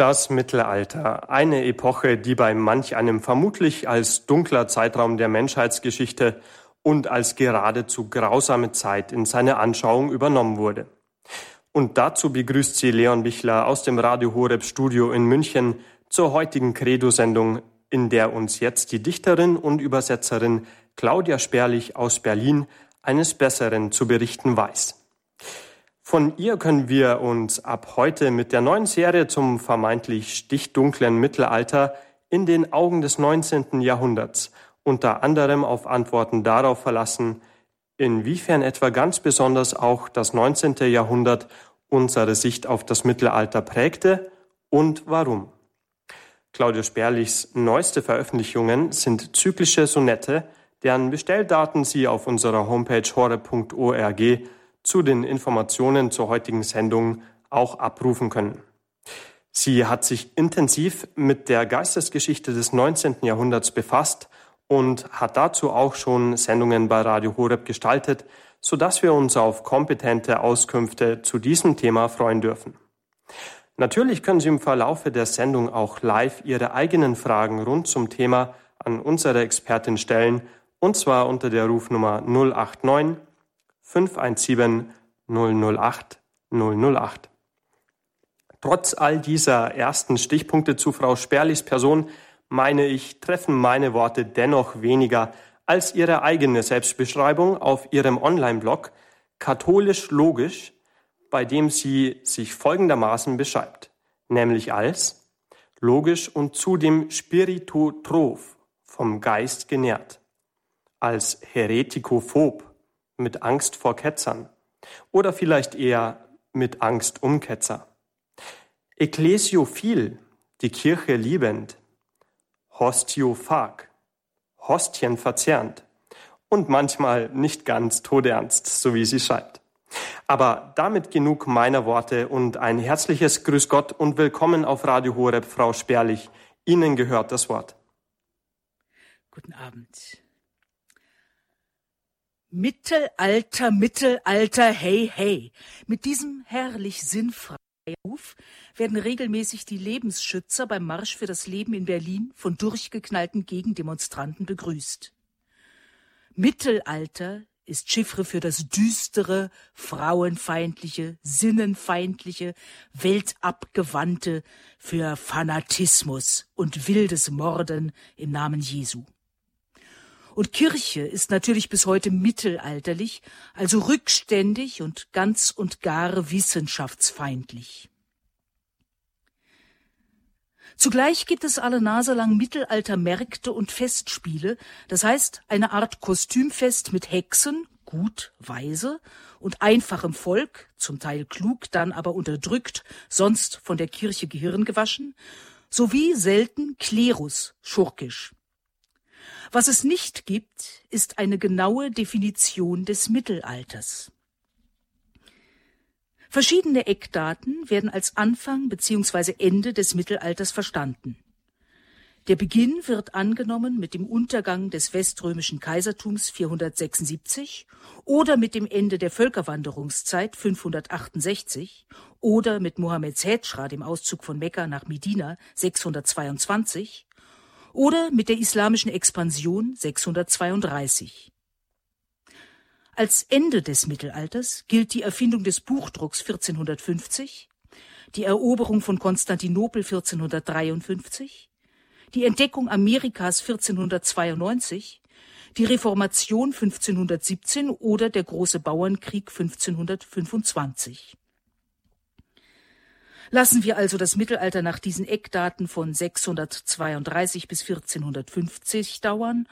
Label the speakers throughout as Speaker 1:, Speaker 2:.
Speaker 1: Das Mittelalter, eine Epoche, die bei manch einem vermutlich als dunkler Zeitraum der Menschheitsgeschichte und als geradezu grausame Zeit in seine Anschauung übernommen wurde. Und dazu begrüßt sie Leon Bichler aus dem Radio Horeb Studio in München zur heutigen Credo-Sendung, in der uns jetzt die Dichterin und Übersetzerin Claudia Sperlich aus Berlin eines Besseren zu berichten weiß. Von ihr können wir uns ab heute mit der neuen Serie zum vermeintlich stichdunklen Mittelalter in den Augen des 19. Jahrhunderts unter anderem auf Antworten darauf verlassen, inwiefern etwa ganz besonders auch das 19. Jahrhundert unsere Sicht auf das Mittelalter prägte und warum. Claudia Sperlichs neueste Veröffentlichungen sind zyklische Sonette, deren Bestelldaten Sie auf unserer Homepage hore.org zu den Informationen zur heutigen Sendung auch abrufen können. Sie hat sich intensiv mit der Geistesgeschichte des 19. Jahrhunderts befasst und hat dazu auch schon Sendungen bei Radio Horeb gestaltet, so dass wir uns auf kompetente Auskünfte zu diesem Thema freuen dürfen. Natürlich können Sie im Verlaufe der Sendung auch live Ihre eigenen Fragen rund zum Thema an unsere Expertin stellen, und zwar unter der Rufnummer 089 517 008 008. Trotz all dieser ersten Stichpunkte zu Frau Sperlichs Person meine ich, treffen meine Worte dennoch weniger als ihre eigene Selbstbeschreibung auf ihrem Online-Blog katholisch logisch, bei dem sie sich folgendermaßen beschreibt, nämlich als logisch und zudem spiritotroph, vom Geist genährt, als heretikophob, mit Angst vor Ketzern oder vielleicht eher mit Angst um Ketzer. Ecclesiophil, die Kirche liebend, hostiophag, Hostien verzerrend und manchmal nicht ganz todernst, so wie sie schreibt. Aber damit genug meiner Worte und ein herzliches Grüß Gott und willkommen auf Radio Horeb, Frau Sperlich. Ihnen gehört das Wort.
Speaker 2: Guten Abend. Mittelalter, Mittelalter, hey, hey. Mit diesem herrlich sinnfreien Ruf werden regelmäßig die Lebensschützer beim Marsch für das Leben in Berlin von durchgeknallten Gegendemonstranten begrüßt. Mittelalter ist Chiffre für das düstere, frauenfeindliche, sinnenfeindliche, weltabgewandte, für Fanatismus und wildes Morden im Namen Jesu. Und Kirche ist natürlich bis heute mittelalterlich, also rückständig und ganz und gar wissenschaftsfeindlich. Zugleich gibt es alle Nase lang Mittelaltermärkte und Festspiele, das heißt eine Art Kostümfest mit Hexen, gut, weise, und einfachem Volk, zum Teil klug, dann aber unterdrückt, sonst von der Kirche Gehirn gewaschen, sowie selten Klerus, schurkisch. Was es nicht gibt, ist eine genaue Definition des Mittelalters. Verschiedene Eckdaten werden als Anfang bzw. Ende des Mittelalters verstanden. Der Beginn wird angenommen mit dem Untergang des weströmischen Kaisertums 476 oder mit dem Ende der Völkerwanderungszeit 568 oder mit Mohammeds Hedschra, dem Auszug von Mekka nach Medina 622 oder mit der islamischen Expansion 632. Als Ende des Mittelalters gilt die Erfindung des Buchdrucks 1450, die Eroberung von Konstantinopel 1453, die Entdeckung Amerikas 1492, die Reformation 1517 oder der große Bauernkrieg 1525. Lassen wir also das Mittelalter nach diesen Eckdaten von 632 bis 1450 dauern,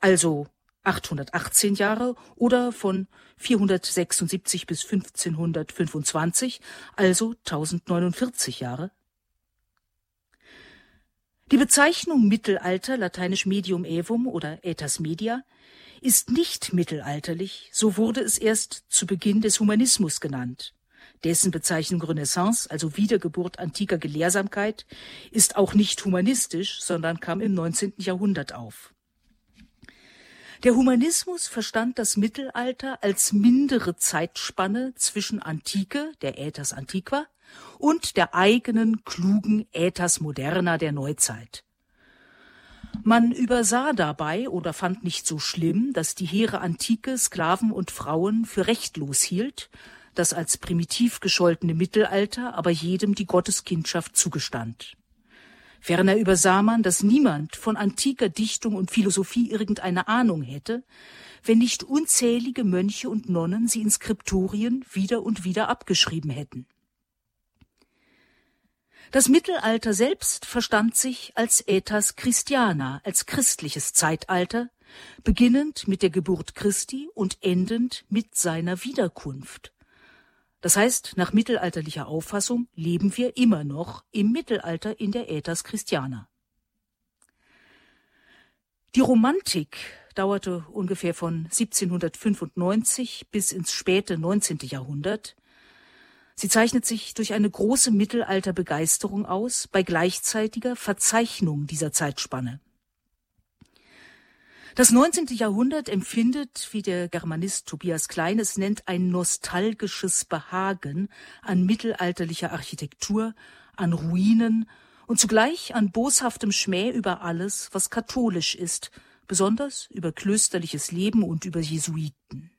Speaker 2: also 818 Jahre oder von 476 bis 1525, also 1049 Jahre. Die Bezeichnung Mittelalter, lateinisch Medium Evum oder Aetas Media, ist nicht mittelalterlich, so wurde es erst zu Beginn des Humanismus genannt. Dessen Bezeichnung Renaissance, also Wiedergeburt antiker Gelehrsamkeit, ist auch nicht humanistisch, sondern kam im 19. Jahrhundert auf. Der Humanismus verstand das Mittelalter als mindere Zeitspanne zwischen Antike, der Aetas Antiqua, und der eigenen klugen Äthers moderna der Neuzeit. Man übersah dabei oder fand nicht so schlimm, dass die hehre Antike Sklaven und Frauen für rechtlos hielt, das als primitiv gescholtene Mittelalter aber jedem die Gotteskindschaft zugestand. Ferner übersah man, dass niemand von antiker Dichtung und Philosophie irgendeine Ahnung hätte, wenn nicht unzählige Mönche und Nonnen sie in Skriptorien wieder und wieder abgeschrieben hätten. Das Mittelalter selbst verstand sich als Aetas Christiana, als christliches Zeitalter, beginnend mit der Geburt Christi und endend mit seiner Wiederkunft. Das heißt, nach mittelalterlicher Auffassung leben wir immer noch im Mittelalter in der Aetas Christiana. Die Romantik dauerte ungefähr von 1795 bis ins späte 19. Jahrhundert. Sie zeichnet sich durch eine große Mittelalterbegeisterung aus, bei gleichzeitiger Verzeichnung dieser Zeitspanne. Das 19. Jahrhundert empfindet, wie der Germanist Tobias Klein es nennt, ein nostalgisches Behagen an mittelalterlicher Architektur, an Ruinen und zugleich an boshaftem Schmäh über alles, was katholisch ist, besonders über klösterliches Leben und über Jesuiten.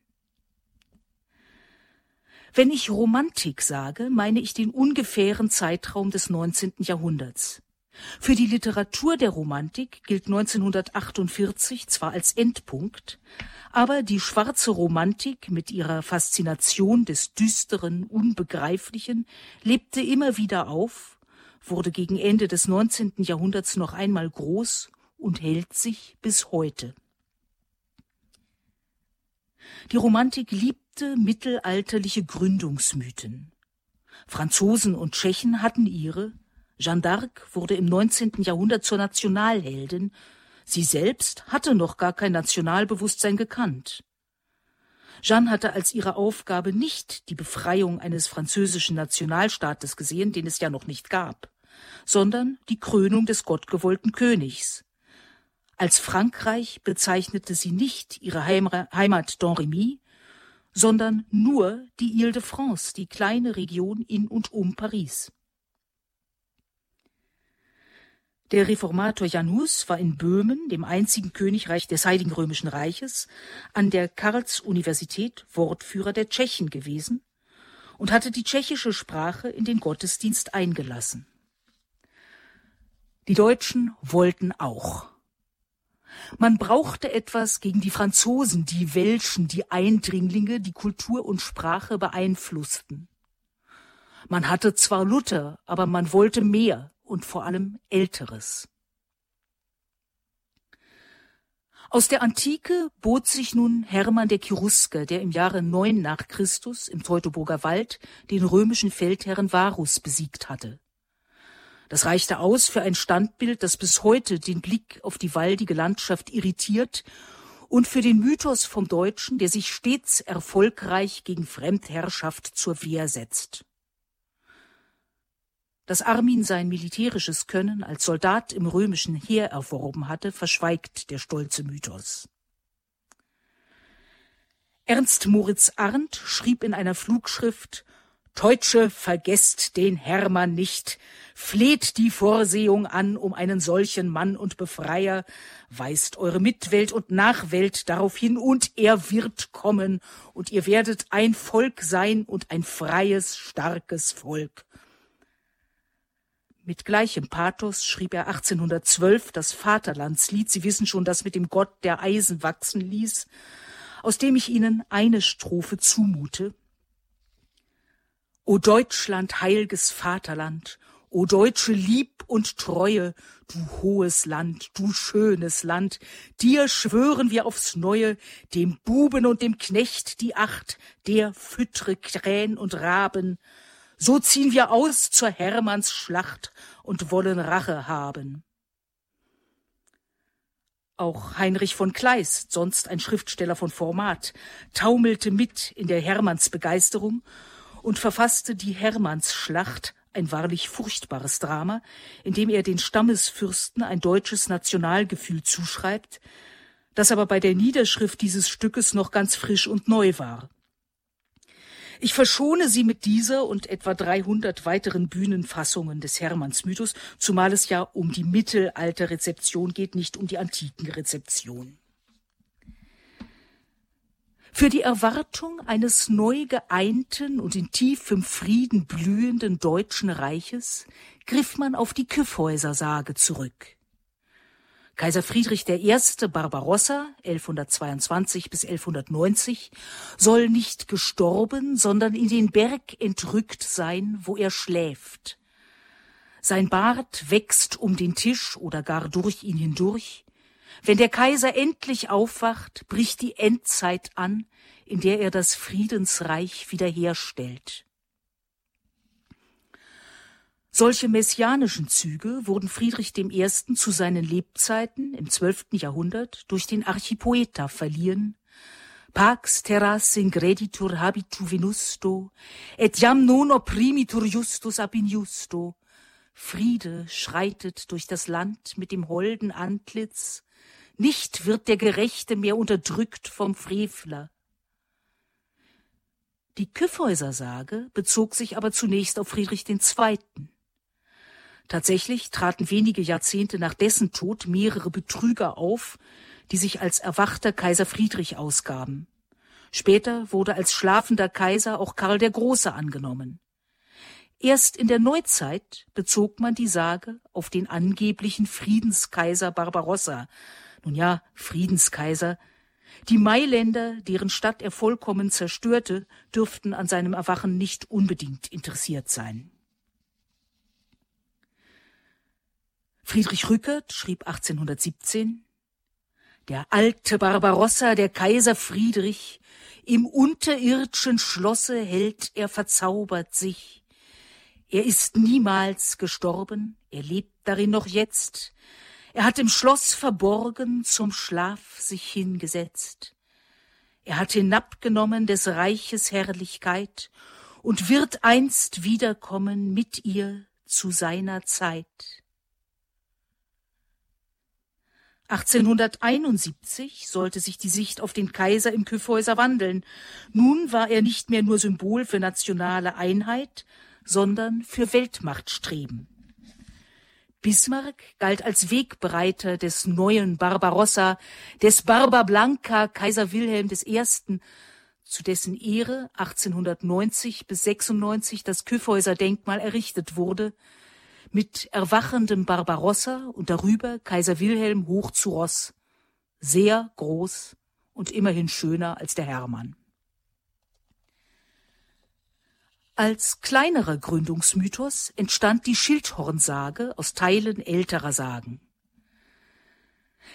Speaker 2: Wenn ich Romantik sage, meine ich den ungefähren Zeitraum des 19. Jahrhunderts. Für die Literatur der Romantik gilt 1948 zwar als Endpunkt, aber die schwarze Romantik mit ihrer Faszination des Düsteren, Unbegreiflichen lebte immer wieder auf, wurde gegen Ende des 19. Jahrhunderts noch einmal groß und hält sich bis heute. Die Romantik liebte mittelalterliche Gründungsmythen. Franzosen und Tschechen hatten ihre, Jeanne d'Arc wurde im 19. Jahrhundert zur Nationalheldin. Sie selbst hatte noch gar kein Nationalbewusstsein gekannt. Jeanne hatte als ihre Aufgabe nicht die Befreiung eines französischen Nationalstaates gesehen, den es ja noch nicht gab, sondern die Krönung des gottgewollten Königs. Als Frankreich bezeichnete sie nicht ihre Heimat Domremy, sondern nur die Ile-de-France, die kleine Region in und um Paris. Der Reformator Jan Hus war in Böhmen, dem einzigen Königreich des Heiligen Römischen Reiches, an der Karls-Universität Wortführer der Tschechen gewesen und hatte die tschechische Sprache in den Gottesdienst eingelassen. Die Deutschen wollten auch. Man brauchte etwas gegen die Franzosen, die Welschen, die Eindringlinge, die Kultur und Sprache beeinflussten. Man hatte zwar Luther, aber man wollte mehr, und vor allem Älteres. Aus der Antike bot sich nun Hermann der Cherusker, der im Jahre 9 nach Christus im Teutoburger Wald den römischen Feldherren Varus besiegt hatte. Das reichte aus für ein Standbild, das bis heute den Blick auf die waldige Landschaft irritiert und für den Mythos vom Deutschen, der sich stets erfolgreich gegen Fremdherrschaft zur Wehr setzt. Dass Armin sein militärisches Können als Soldat im römischen Heer erworben hatte, verschweigt der stolze Mythos. Ernst Moritz Arndt schrieb in einer Flugschrift Deutsche, vergesst den Hermann nicht, fleht die Vorsehung an um einen solchen Mann und Befreier, weist eure Mitwelt und Nachwelt darauf hin, und er wird kommen, und ihr werdet ein Volk sein und ein freies, starkes Volk. Mit gleichem Pathos schrieb er 1812 das Vaterlandslied, Sie wissen schon, das mit dem Gott, der Eisen wachsen ließ, aus dem ich Ihnen eine Strophe zumute. O Deutschland, heilges Vaterland, o deutsche Lieb und Treue, du hohes Land, du schönes Land, dir schwören wir aufs Neue, dem Buben und dem Knecht die Acht, der füttre Krähen und Raben, so ziehen wir aus zur Hermannsschlacht und wollen Rache haben. Auch Heinrich von Kleist, sonst ein Schriftsteller von Format, taumelte mit in der Hermannsbegeisterung und verfasste die Hermannsschlacht, ein wahrlich furchtbares Drama, in dem er den Stammesfürsten ein deutsches Nationalgefühl zuschreibt, das aber bei der Niederschrift dieses Stückes noch ganz frisch und neu war. Ich verschone Sie mit dieser und etwa 300 weiteren Bühnenfassungen des Hermannsmythos, zumal es ja um die Mittelalterrezeption geht, nicht um die antiken Rezeption. Für die Erwartung eines neu geeinten und in tiefem Frieden blühenden Deutschen Reiches griff man auf die Kyffhäuser-Sage zurück. Kaiser Friedrich I. Barbarossa 1122 bis 1190 soll nicht gestorben, sondern in den Berg entrückt sein, wo er schläft. Sein Bart wächst um den Tisch oder gar durch ihn hindurch. Wenn der Kaiser endlich aufwacht, bricht die Endzeit an, in der er das Friedensreich wiederherstellt. Solche messianischen Züge wurden Friedrich I. zu seinen Lebzeiten im 12. Jahrhundert durch den Archipoeta verliehen. Pax terras ingreditur habitu venusto, et jam non opprimitur justus ab injusto. Friede schreitet durch das Land mit dem holden Antlitz, nicht wird der Gerechte mehr unterdrückt vom Frevler. Die Kyffhäuser-Sage bezog sich aber zunächst auf Friedrich II. Tatsächlich traten wenige Jahrzehnte nach dessen Tod mehrere Betrüger auf, die sich als erwachter Kaiser Friedrich ausgaben. Später wurde als schlafender Kaiser auch Karl der Große angenommen. Erst in der Neuzeit bezog man die Sage auf den angeblichen Friedenskaiser Barbarossa. Nun ja, Friedenskaiser. Die Mailänder, deren Stadt er vollkommen zerstörte, dürften an seinem Erwachen nicht unbedingt interessiert sein. Friedrich Rückert schrieb 1817 Der alte Barbarossa, der Kaiser Friedrich, im unterirdschen Schlosse hält er verzaubert sich. Er ist niemals gestorben, er lebt darin noch jetzt. Er hat im Schloss verborgen zum Schlaf sich hingesetzt. Er hat hinabgenommen des Reiches Herrlichkeit und wird einst wiederkommen mit ihr zu seiner Zeit. 1871 sollte sich die Sicht auf den Kaiser im Kyffhäuser wandeln. Nun war er nicht mehr nur Symbol für nationale Einheit, sondern für Weltmachtstreben. Bismarck galt als Wegbereiter des neuen Barbarossa, des Barba Blanca Kaiser Wilhelm I., zu dessen Ehre 1890 bis 96 das Kyffhäuser Denkmal errichtet wurde, mit erwachendem Barbarossa und darüber Kaiser Wilhelm hoch zu Ross, sehr groß und immerhin schöner als der Hermann. Als kleinerer Gründungsmythos entstand die Schildhornsage aus Teilen älterer Sagen.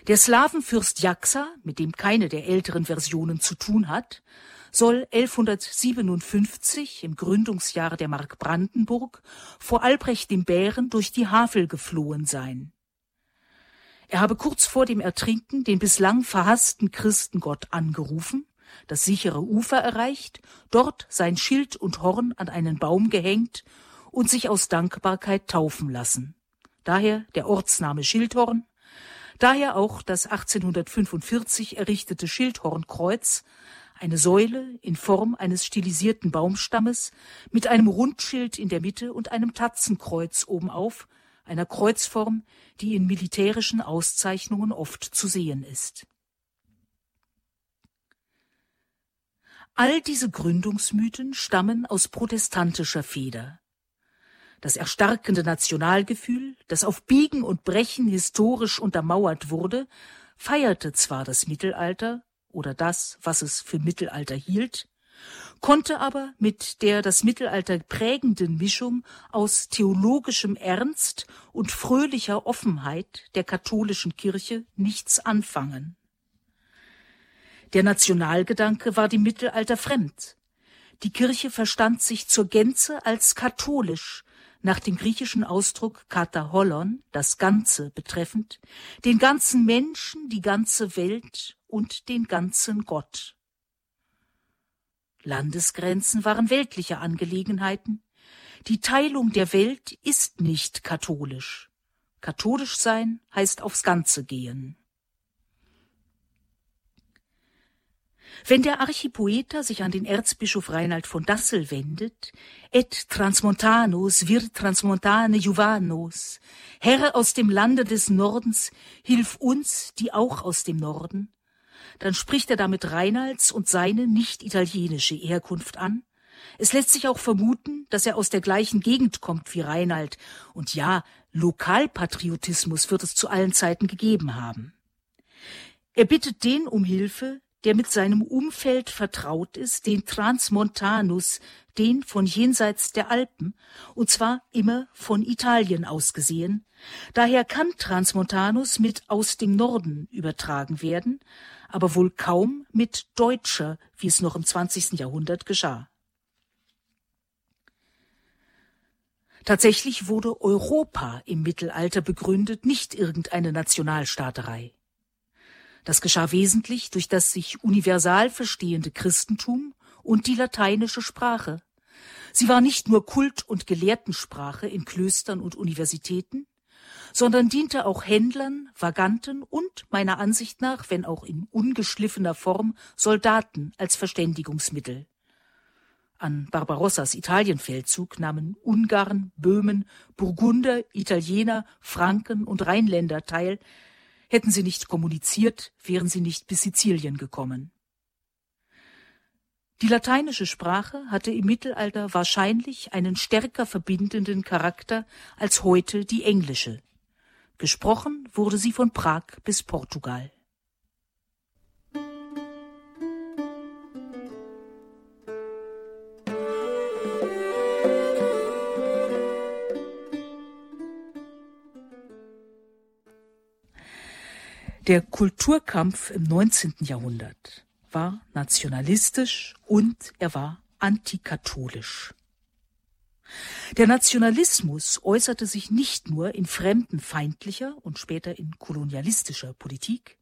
Speaker 2: Der Slawenfürst Jaxa, mit dem keine der älteren Versionen zu tun hat, soll 1157 im Gründungsjahr der Mark Brandenburg vor Albrecht dem Bären durch die Havel geflohen sein. Er habe kurz vor dem Ertrinken den bislang verhassten Christengott angerufen, das sichere Ufer erreicht, dort sein Schild und Horn an einen Baum gehängt und sich aus Dankbarkeit taufen lassen. Daher der Ortsname Schildhorn, daher auch das 1845 errichtete Schildhornkreuz, eine Säule in Form eines stilisierten Baumstammes mit einem Rundschild in der Mitte und einem Tatzenkreuz obenauf, einer Kreuzform, die in militärischen Auszeichnungen oft zu sehen ist. All diese Gründungsmythen stammen aus protestantischer Feder. Das erstarkende Nationalgefühl, das auf Biegen und Brechen historisch untermauert wurde, feierte zwar das Mittelalter, oder das, was es für Mittelalter hielt, konnte aber mit der das Mittelalter prägenden Mischung aus theologischem Ernst und fröhlicher Offenheit der katholischen Kirche nichts anfangen. Der Nationalgedanke war dem Mittelalter fremd. Die Kirche verstand sich zur Gänze als katholisch, nach dem griechischen Ausdruck kataholon, das Ganze betreffend, den ganzen Menschen, die ganze Welt und den ganzen Gott. Landesgrenzen waren weltliche Angelegenheiten. Die Teilung der Welt ist nicht katholisch. Katholisch sein heißt aufs Ganze gehen. Wenn der Archipoeta sich an den Erzbischof Reinhard von Dassel wendet, et transmontanos vir transmontane Juvanos, Herr aus dem Lande des Nordens, hilf uns, die auch aus dem Norden, dann spricht er damit Reinalds und seine nicht italienische Herkunft an. Es lässt sich auch vermuten, dass er aus der gleichen Gegend kommt wie Reinald, und ja, Lokalpatriotismus wird es zu allen Zeiten gegeben haben. Er bittet den um Hilfe, der mit seinem Umfeld vertraut ist, den Transmontanus, den von jenseits der Alpen, und zwar immer von Italien aus gesehen. Daher kann Transmontanus mit aus dem Norden übertragen werden, aber wohl kaum mit Deutscher, wie es noch im 20. Jahrhundert geschah. Tatsächlich wurde Europa im Mittelalter begründet, nicht irgendeine Nationalstaaterei. Das geschah wesentlich durch das sich universal verstehende Christentum und die lateinische Sprache. Sie war nicht nur Kult- und Gelehrtensprache in Klöstern und Universitäten, sondern diente auch Händlern, Vaganten und meiner Ansicht nach, wenn auch in ungeschliffener Form, Soldaten als Verständigungsmittel. An Barbarossas Italienfeldzug nahmen Ungarn, Böhmen, Burgunder, Italiener, Franken und Rheinländer teil. Hätten sie nicht kommuniziert, wären sie nicht bis Sizilien gekommen. Die lateinische Sprache hatte im Mittelalter wahrscheinlich einen stärker verbindenden Charakter als heute die englische. Gesprochen wurde sie von Prag bis Portugal. Der Kulturkampf im 19. Jahrhundert war nationalistisch und er war antikatholisch. Der Nationalismus äußerte sich nicht nur in fremdenfeindlicher und später in kolonialistischer Politik,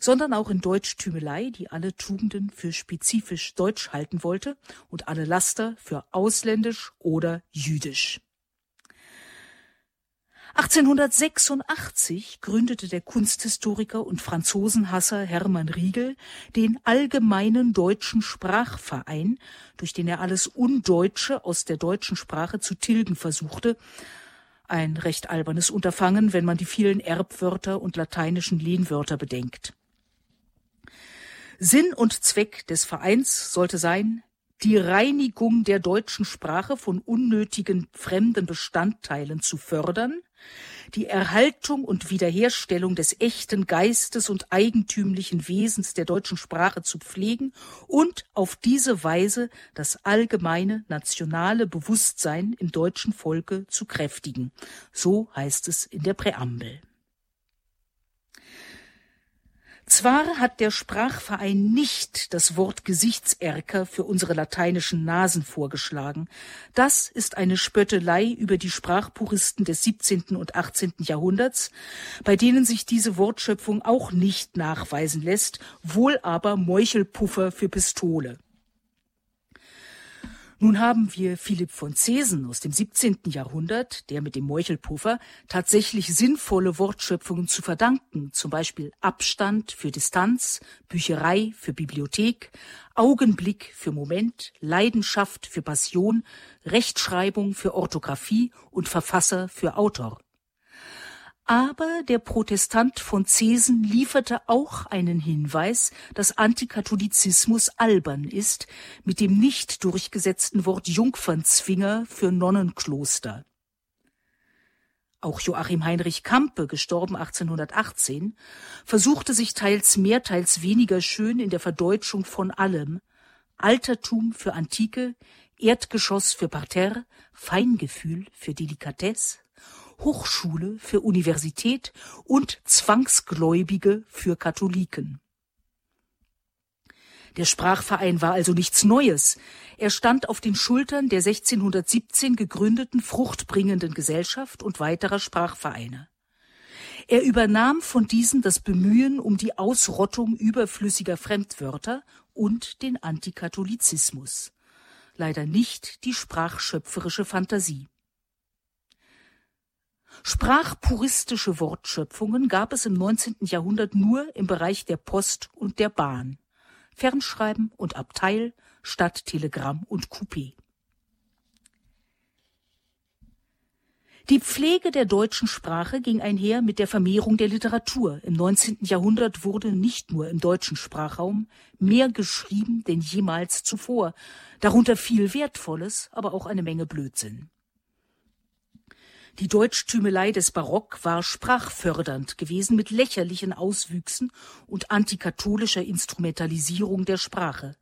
Speaker 2: sondern auch in Deutschtümelei, die alle Tugenden für spezifisch deutsch halten wollte und alle Laster für ausländisch oder jüdisch. 1886 gründete der Kunsthistoriker und Franzosenhasser Hermann Riegel den Allgemeinen Deutschen Sprachverein, durch den er alles Undeutsche aus der deutschen Sprache zu tilgen versuchte. Ein recht albernes Unterfangen, wenn man die vielen Erbwörter und lateinischen Lehnwörter bedenkt. Sinn und Zweck des Vereins sollte sein, die Reinigung der deutschen Sprache von unnötigen fremden Bestandteilen zu fördern, die Erhaltung und Wiederherstellung des echten Geistes und eigentümlichen Wesens der deutschen Sprache zu pflegen und auf diese Weise das allgemeine nationale Bewusstsein im deutschen Volke zu kräftigen. So heißt es in der Präambel. Zwar hat der Sprachverein nicht das Wort Gesichtserker für unsere lateinischen Nasen vorgeschlagen. Das ist eine Spöttelei über die Sprachpuristen des 17. und 18. Jahrhunderts, bei denen sich diese Wortschöpfung auch nicht nachweisen lässt, wohl aber Meuchelpuffer für Pistole. Nun haben wir Philipp von Zesen aus dem 17. Jahrhundert, der mit dem Meuchelpuffer tatsächlich sinnvolle Wortschöpfungen zu verdanken, zum Beispiel Abstand für Distanz, Bücherei für Bibliothek, Augenblick für Moment, Leidenschaft für Passion, Rechtschreibung für Orthographie und Verfasser für Autor. Aber der Protestant von Zesen lieferte auch einen Hinweis, dass Antikatholizismus albern ist, mit dem nicht durchgesetzten Wort Jungfernzwinger für Nonnenkloster. Auch Joachim Heinrich Kampe, gestorben 1818, versuchte sich teils mehr, teils weniger schön in der Verdeutschung von allem. Altertum für Antike, Erdgeschoss für Parterre, Feingefühl für Delikatesse, Hochschule für Universität und Zwangsgläubige für Katholiken. Der Sprachverein war also nichts Neues. Er stand auf den Schultern der 1617 gegründeten fruchtbringenden Gesellschaft und weiterer Sprachvereine. Er übernahm von diesen das Bemühen um die Ausrottung überflüssiger Fremdwörter und den Antikatholizismus. Leider nicht die sprachschöpferische Fantasie. Sprachpuristische Wortschöpfungen gab es im 19. Jahrhundert nur im Bereich der Post und der Bahn. Fernschreiben und Abteil statt Telegramm und Coupé. Die Pflege der deutschen Sprache ging einher mit der Vermehrung der Literatur. Im 19. Jahrhundert wurde nicht nur im deutschen Sprachraum mehr geschrieben denn jemals zuvor, darunter viel Wertvolles, aber auch eine Menge Blödsinn. Die Deutschtümelei des Barock war sprachfördernd gewesen mit lächerlichen Auswüchsen und antikatholischer Instrumentalisierung der Sprache.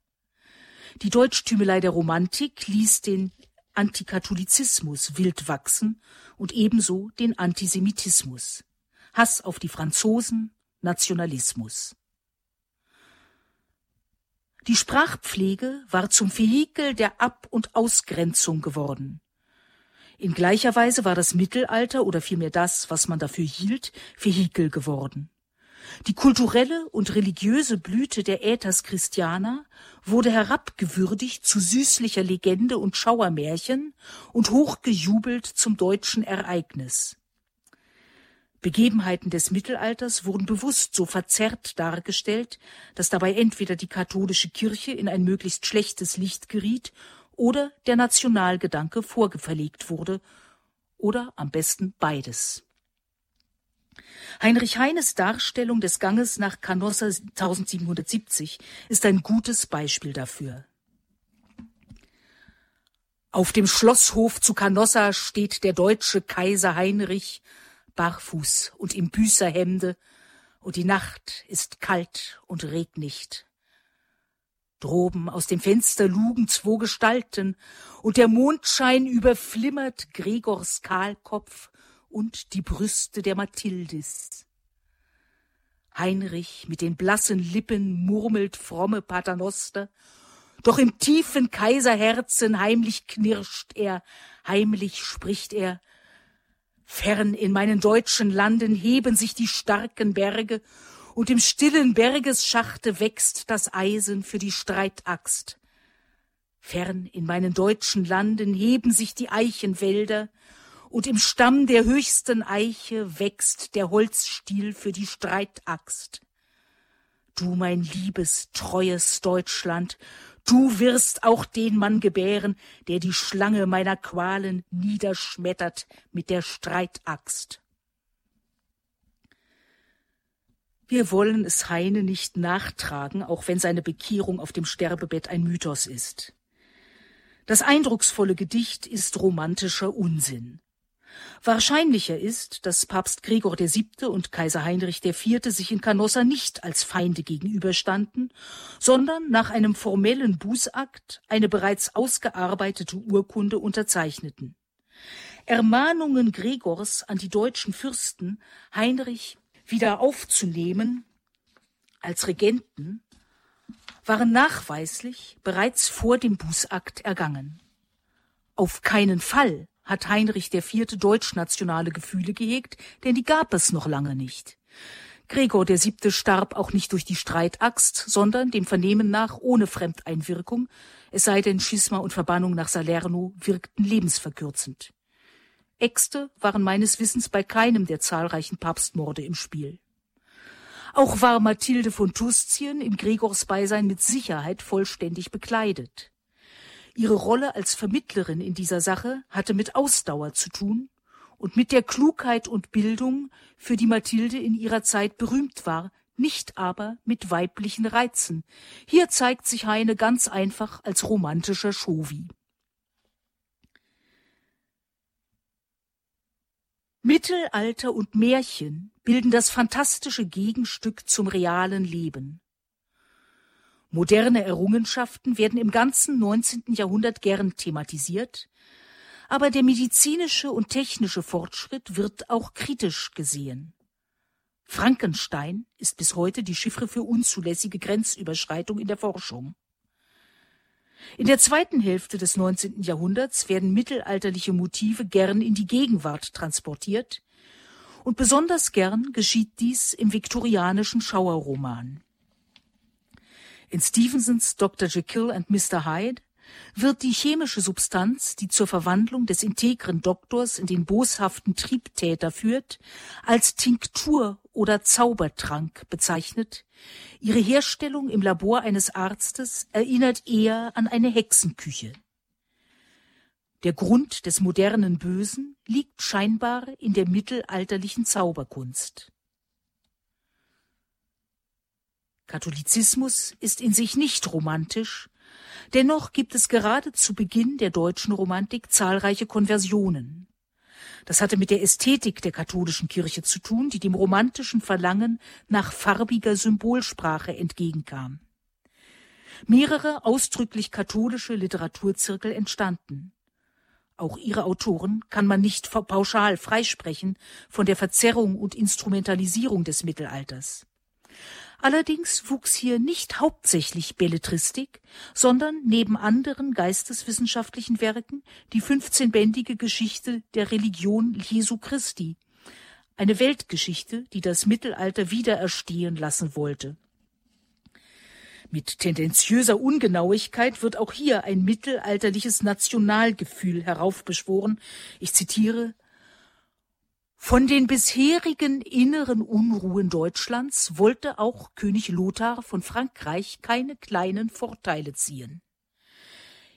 Speaker 2: Die Deutschtümelei der Romantik ließ den Antikatholizismus wild wachsen und ebenso den Antisemitismus. Hass auf die Franzosen, Nationalismus. Die Sprachpflege war zum Vehikel der Ab- und Ausgrenzung geworden. In gleicher Weise war das Mittelalter oder vielmehr das, was man dafür hielt, Vehikel geworden. Die kulturelle und religiöse Blüte der Äthers Christiana wurde herabgewürdigt zu süßlicher Legende und Schauermärchen und hochgejubelt zum deutschen Ereignis. Begebenheiten des Mittelalters wurden bewusst so verzerrt dargestellt, dass dabei entweder die katholische Kirche in ein möglichst schlechtes Licht geriet oder der Nationalgedanke vorgeverlegt wurde, oder am besten beides. Heinrich Heines Darstellung des Ganges nach Canossa 1770 ist ein gutes Beispiel dafür. Auf dem Schlosshof zu Canossa steht der deutsche Kaiser Heinrich barfuß und im Büßerhemde, und die Nacht ist kalt und regnicht. Droben aus dem Fenster lugen zwo Gestalten, und der Mondschein überflimmert Gregors Kahlkopf und die Brüste der Mathildis. Heinrich mit den blassen Lippen murmelt fromme Paternoster, doch im tiefen Kaiserherzen heimlich knirscht er, heimlich spricht er, Fern in meinen deutschen Landen heben sich die starken Berge, und im stillen Bergesschachte wächst das Eisen für die Streitaxt. Fern in meinen deutschen Landen heben sich die Eichenwälder, und im Stamm der höchsten Eiche wächst der Holzstiel für die Streitaxt. Du, mein liebes, treues Deutschland, du wirst auch den Mann gebären, der die Schlange meiner Qualen niederschmettert mit der Streitaxt. Wir wollen es Heine nicht nachtragen, auch wenn seine Bekehrung auf dem Sterbebett ein Mythos ist. Das eindrucksvolle Gedicht ist romantischer Unsinn. Wahrscheinlicher ist, dass Papst Gregor VII. und Kaiser Heinrich IV. sich in Canossa nicht als Feinde gegenüberstanden, sondern nach einem formellen Bußakt eine bereits ausgearbeitete Urkunde unterzeichneten. Ermahnungen Gregors an die deutschen Fürsten, Heinrich wieder aufzunehmen als Regenten, waren nachweislich bereits vor dem Bußakt ergangen. Auf keinen Fall hat Heinrich IV. deutschnationale Gefühle gehegt, denn die gab es noch lange nicht. Gregor VII. starb auch nicht durch die Streitaxt, sondern dem Vernehmen nach ohne Fremdeinwirkung, es sei denn Schisma und Verbannung nach Salerno wirkten lebensverkürzend. Äxte waren meines Wissens bei keinem der zahlreichen Papstmorde im Spiel. Auch war Mathilde von Tuscien in Gregors Beisein mit Sicherheit vollständig bekleidet. Ihre Rolle als Vermittlerin in dieser Sache hatte mit Ausdauer zu tun und mit der Klugheit und Bildung, für die Mathilde in ihrer Zeit berühmt war, nicht aber mit weiblichen Reizen. Hier zeigt sich Heine ganz einfach als romantischer Chauvi. Mittelalter und Märchen bilden das fantastische Gegenstück zum realen Leben. Moderne Errungenschaften werden im ganzen 19. Jahrhundert gern thematisiert, aber der medizinische und technische Fortschritt wird auch kritisch gesehen. Frankenstein ist bis heute die Chiffre für unzulässige Grenzüberschreitung in der Forschung. In der zweiten Hälfte des 19. Jahrhunderts werden mittelalterliche Motive gern in die Gegenwart transportiert, und besonders gern geschieht dies im viktorianischen Schauerroman. In Stevensons Dr. Jekyll and Mr. Hyde wird die chemische Substanz, die zur Verwandlung des integren Doktors in den boshaften Triebtäter führt, als Tinktur oder Zaubertrank bezeichnet. Ihre Herstellung im Labor eines Arztes erinnert eher an eine Hexenküche. Der Grund des modernen Bösen liegt scheinbar in der mittelalterlichen Zauberkunst. Katholizismus ist in sich nicht romantisch, dennoch gibt es gerade zu Beginn der deutschen Romantik zahlreiche Konversionen. Das hatte mit der Ästhetik der katholischen Kirche zu tun, die dem romantischen Verlangen nach farbiger Symbolsprache entgegenkam. Mehrere ausdrücklich katholische Literaturzirkel entstanden. Auch ihre Autoren kann man nicht pauschal freisprechen von der Verzerrung und Instrumentalisierung des Mittelalters. Allerdings wuchs hier nicht hauptsächlich Belletristik, sondern neben anderen geisteswissenschaftlichen Werken die 15-bändige Geschichte der Religion Jesu Christi, eine Weltgeschichte, die das Mittelalter wiedererstehen lassen wollte. Mit tendenziöser Ungenauigkeit wird auch hier ein mittelalterliches Nationalgefühl heraufbeschworen. Ich zitiere Von den bisherigen inneren Unruhen Deutschlands wollte auch König Lothar von Frankreich keine kleinen Vorteile ziehen.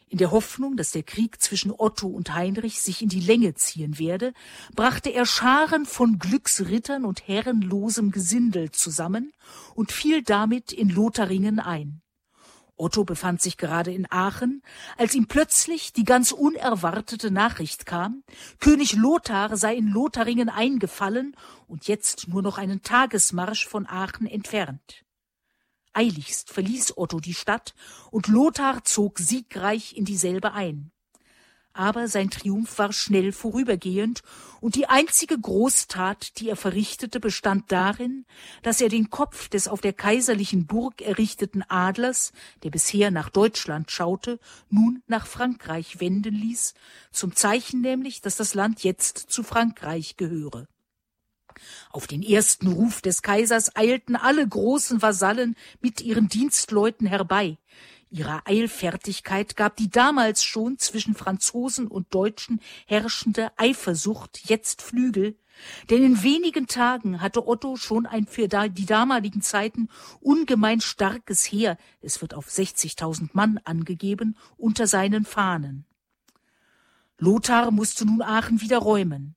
Speaker 2: In der Hoffnung, dass der Krieg zwischen Otto und Heinrich sich in die Länge ziehen werde, brachte er Scharen von Glücksrittern und herrenlosem Gesindel zusammen und fiel damit in Lotharingen ein. Otto befand sich gerade in Aachen, als ihm plötzlich die ganz unerwartete Nachricht kam, König Lothar sei in Lotharingen eingefallen und jetzt nur noch einen Tagesmarsch von Aachen entfernt. Eiligst verließ Otto die Stadt, und Lothar zog siegreich in dieselbe ein. Aber sein Triumph war schnell vorübergehend, und die einzige Großtat, die er verrichtete, bestand darin, dass er den Kopf des auf der kaiserlichen Burg errichteten Adlers, der bisher nach Deutschland schaute, nun nach Frankreich wenden ließ, zum Zeichen nämlich, dass das Land jetzt zu Frankreich gehöre. Auf den ersten Ruf des Kaisers eilten alle großen Vasallen mit ihren Dienstleuten herbei. Ihrer Eilfertigkeit gab die damals schon zwischen Franzosen und Deutschen herrschende Eifersucht jetzt Flügel, denn in wenigen Tagen hatte Otto schon ein für die damaligen Zeiten ungemein starkes Heer, es wird auf 60.000 Mann angegeben, unter seinen Fahnen. Lothar musste nun Aachen wieder räumen.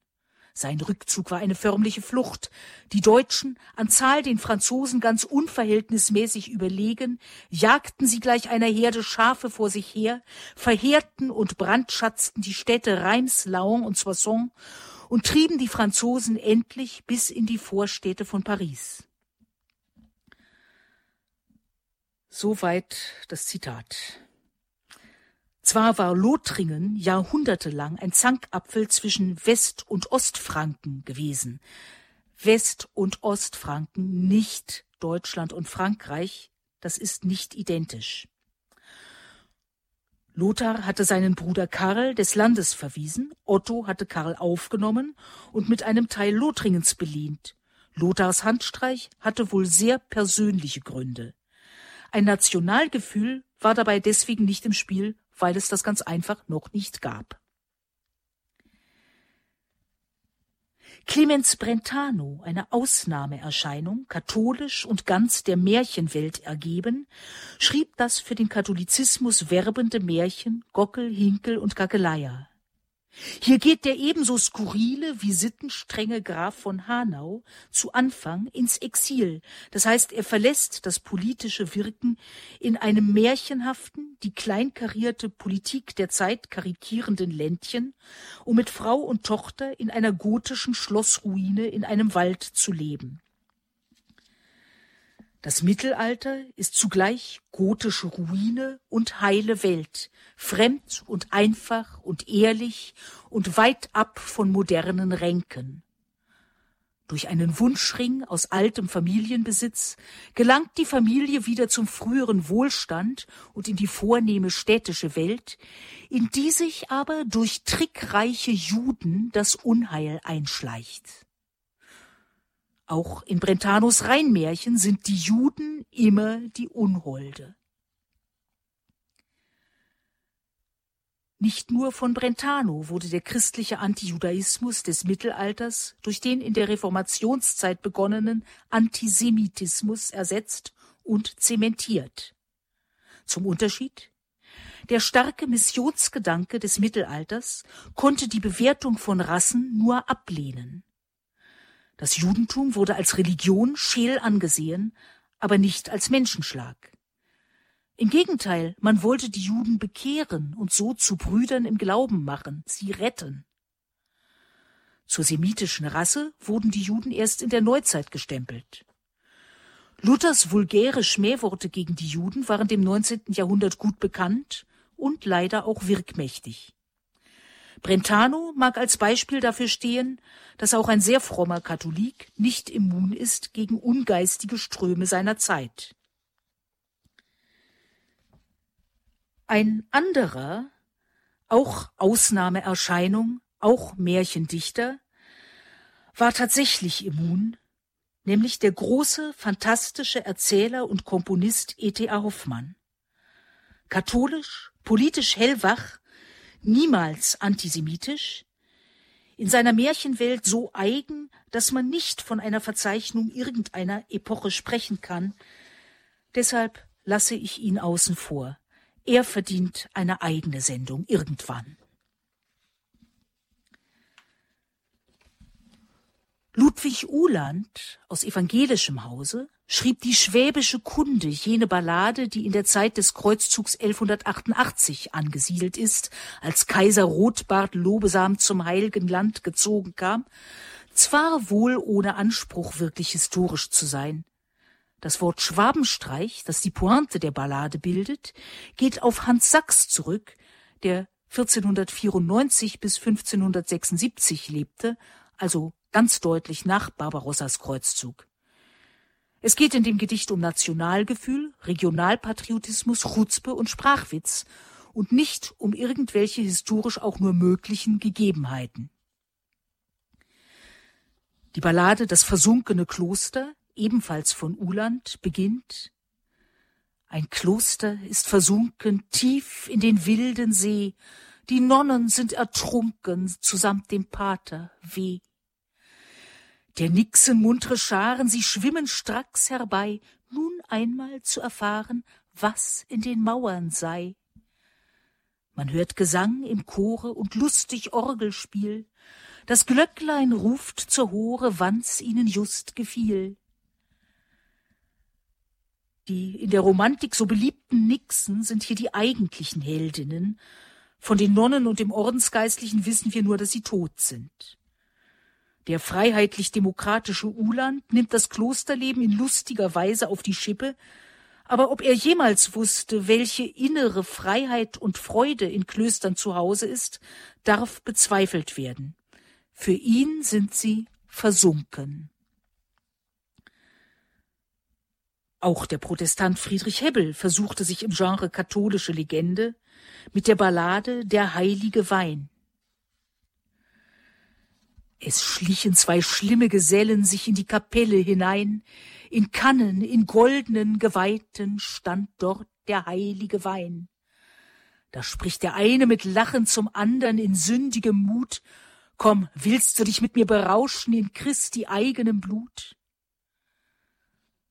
Speaker 2: Sein Rückzug war eine förmliche Flucht. Die Deutschen, an Zahl den Franzosen ganz unverhältnismäßig überlegen, jagten sie gleich einer Herde Schafe vor sich her, verheerten und brandschatzten die Städte Reims, Laon und Soissons und trieben die Franzosen endlich bis in die Vorstädte von Paris. Soweit das Zitat. Zwar war Lothringen jahrhundertelang ein Zankapfel zwischen West- und Ostfranken gewesen. West- und Ostfranken, nicht Deutschland und Frankreich, das ist nicht identisch. Lothar hatte seinen Bruder Karl des Landes verwiesen, Otto hatte Karl aufgenommen und mit einem Teil Lothringens belehnt. Lothars Handstreich hatte wohl sehr persönliche Gründe. Ein Nationalgefühl war dabei deswegen nicht im Spiel, weil es das ganz einfach noch nicht gab. Clemens Brentano, eine Ausnahmeerscheinung, katholisch und ganz der Märchenwelt ergeben, schrieb das für den Katholizismus werbende Märchen Gockel, Hinkel und Gageleia. Hier geht der ebenso skurrile wie sittenstrenge Graf von Hanau zu Anfang ins Exil, das heißt, er verlässt das politische Wirken in einem märchenhaften, die kleinkarierte Politik der Zeit karikierenden Ländchen, um mit Frau und Tochter in einer gotischen Schlossruine in einem Wald zu leben. Das Mittelalter ist zugleich gotische Ruine und heile Welt, fremd und einfach und ehrlich und weit ab von modernen Ränken. Durch einen Wunschring aus altem Familienbesitz gelangt die Familie wieder zum früheren Wohlstand und in die vornehme städtische Welt, in die sich aber durch trickreiche Juden das Unheil einschleicht. Auch in Brentanos Rheinmärchen sind die Juden immer die Unholde. Nicht nur von Brentano wurde der christliche Antijudaismus des Mittelalters durch den in der Reformationszeit begonnenen Antisemitismus ersetzt und zementiert. Zum Unterschied der starke Missionsgedanke des Mittelalters konnte die Bewertung von Rassen nur ablehnen. Das Judentum wurde als Religion scheel angesehen, aber nicht als Menschenschlag. Im Gegenteil, man wollte die Juden bekehren und so zu Brüdern im Glauben machen, sie retten. Zur semitischen Rasse wurden die Juden erst in der Neuzeit gestempelt. Luthers vulgäre Schmähworte gegen die Juden waren dem 19. Jahrhundert gut bekannt und leider auch wirkmächtig. Brentano mag als Beispiel dafür stehen, dass auch ein sehr frommer Katholik nicht immun ist gegen ungeistige Ströme seiner Zeit. Ein anderer, auch Ausnahmeerscheinung, auch Märchendichter, war tatsächlich immun, nämlich der große, fantastische Erzähler und Komponist E.T.A. Hoffmann. Katholisch, politisch hellwach, niemals antisemitisch, in seiner Märchenwelt so eigen, dass man nicht von einer Verzeichnung irgendeiner Epoche sprechen kann. Deshalb lasse ich ihn außen vor. Er verdient eine eigene Sendung irgendwann. Ludwig Uhland aus evangelischem Hause schrieb die Schwäbische Kunde, jene Ballade, die in der Zeit des Kreuzzugs 1188 angesiedelt ist, als Kaiser Rotbart lobesam zum heiligen Land gezogen kam, zwar wohl ohne Anspruch wirklich historisch zu sein, das Wort Schwabenstreich, das die Pointe der Ballade bildet, geht auf Hans Sachs zurück, der 1494 bis 1576 lebte, also ganz deutlich nach Barbarossas Kreuzzug. Es geht in dem Gedicht um Nationalgefühl, Regionalpatriotismus, Chutzpe und Sprachwitz und nicht um irgendwelche historisch auch nur möglichen Gegebenheiten. Die Ballade Das versunkene Kloster ebenfalls von Uland, beginnt Ein Kloster ist versunken tief in den wilden See, die Nonnen sind ertrunken zusamt dem Pater weh. Der Nixen muntre Scharen, sie schwimmen stracks herbei, nun einmal zu erfahren, was in den Mauern sei. Man hört Gesang im Chore und lustig Orgelspiel, das Glöcklein ruft zur Hore, wann's ihnen just gefiel. Die in der Romantik so beliebten Nixen sind hier die eigentlichen Heldinnen. Von den Nonnen und dem Ordensgeistlichen wissen wir nur, dass sie tot sind. Der freiheitlich-demokratische Uland nimmt das Klosterleben in lustiger Weise auf die Schippe, aber ob er jemals wusste, welche innere Freiheit und Freude in Klöstern zu Hause ist, darf bezweifelt werden. Für ihn sind sie versunken. Auch der Protestant Friedrich Hebbel versuchte sich im Genre katholische Legende mit der Ballade Der heilige Wein. Es schlichen zwei schlimme Gesellen sich in die Kapelle hinein, in Kannen, in goldenen Geweihten stand dort der heilige Wein. Da spricht der eine mit Lachen zum andern in sündigem Mut, Komm, willst du dich mit mir berauschen in Christi eigenem Blut?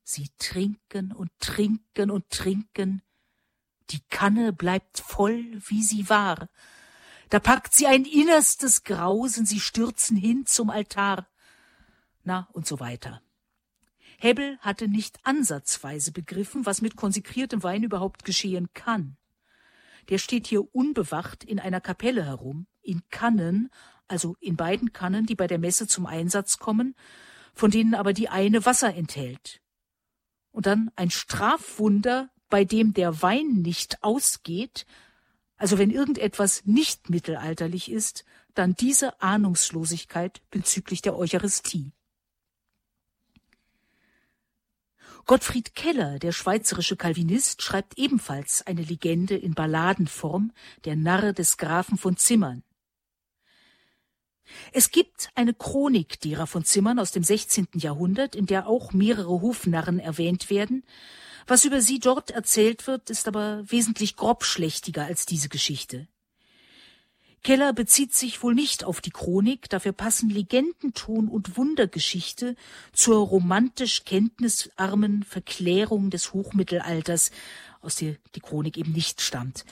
Speaker 2: Sie trinken und trinken und trinken. Die Kanne bleibt voll, wie sie war. Da packt sie ein innerstes Grausen, sie stürzen hin zum Altar. Na, und so weiter. Hebbel hatte nicht ansatzweise begriffen, was mit konsekriertem Wein überhaupt geschehen kann. Der steht hier unbewacht in einer Kapelle herum, in Kannen, also in beiden Kannen, die bei der Messe zum Einsatz kommen, von denen aber die eine Wasser enthält und dann ein Strafwunder, bei dem der Wein nicht ausgeht, also wenn irgendetwas nicht mittelalterlich ist, dann diese Ahnungslosigkeit bezüglich der Eucharistie. Gottfried Keller, der schweizerische Calvinist, schreibt ebenfalls eine Legende in Balladenform, der Narr des Grafen von Zimmern. Es gibt eine Chronik derer von Zimmern aus dem 16. Jahrhundert, in der auch mehrere Hofnarren erwähnt werden. Was über sie dort erzählt wird, ist aber wesentlich grobschlächtiger als diese Geschichte. Keller bezieht sich wohl nicht auf die Chronik, dafür passen Legendenton und Wundergeschichte zur romantisch kenntnisarmen Verklärung des Hochmittelalters, aus der die Chronik eben nicht stammt.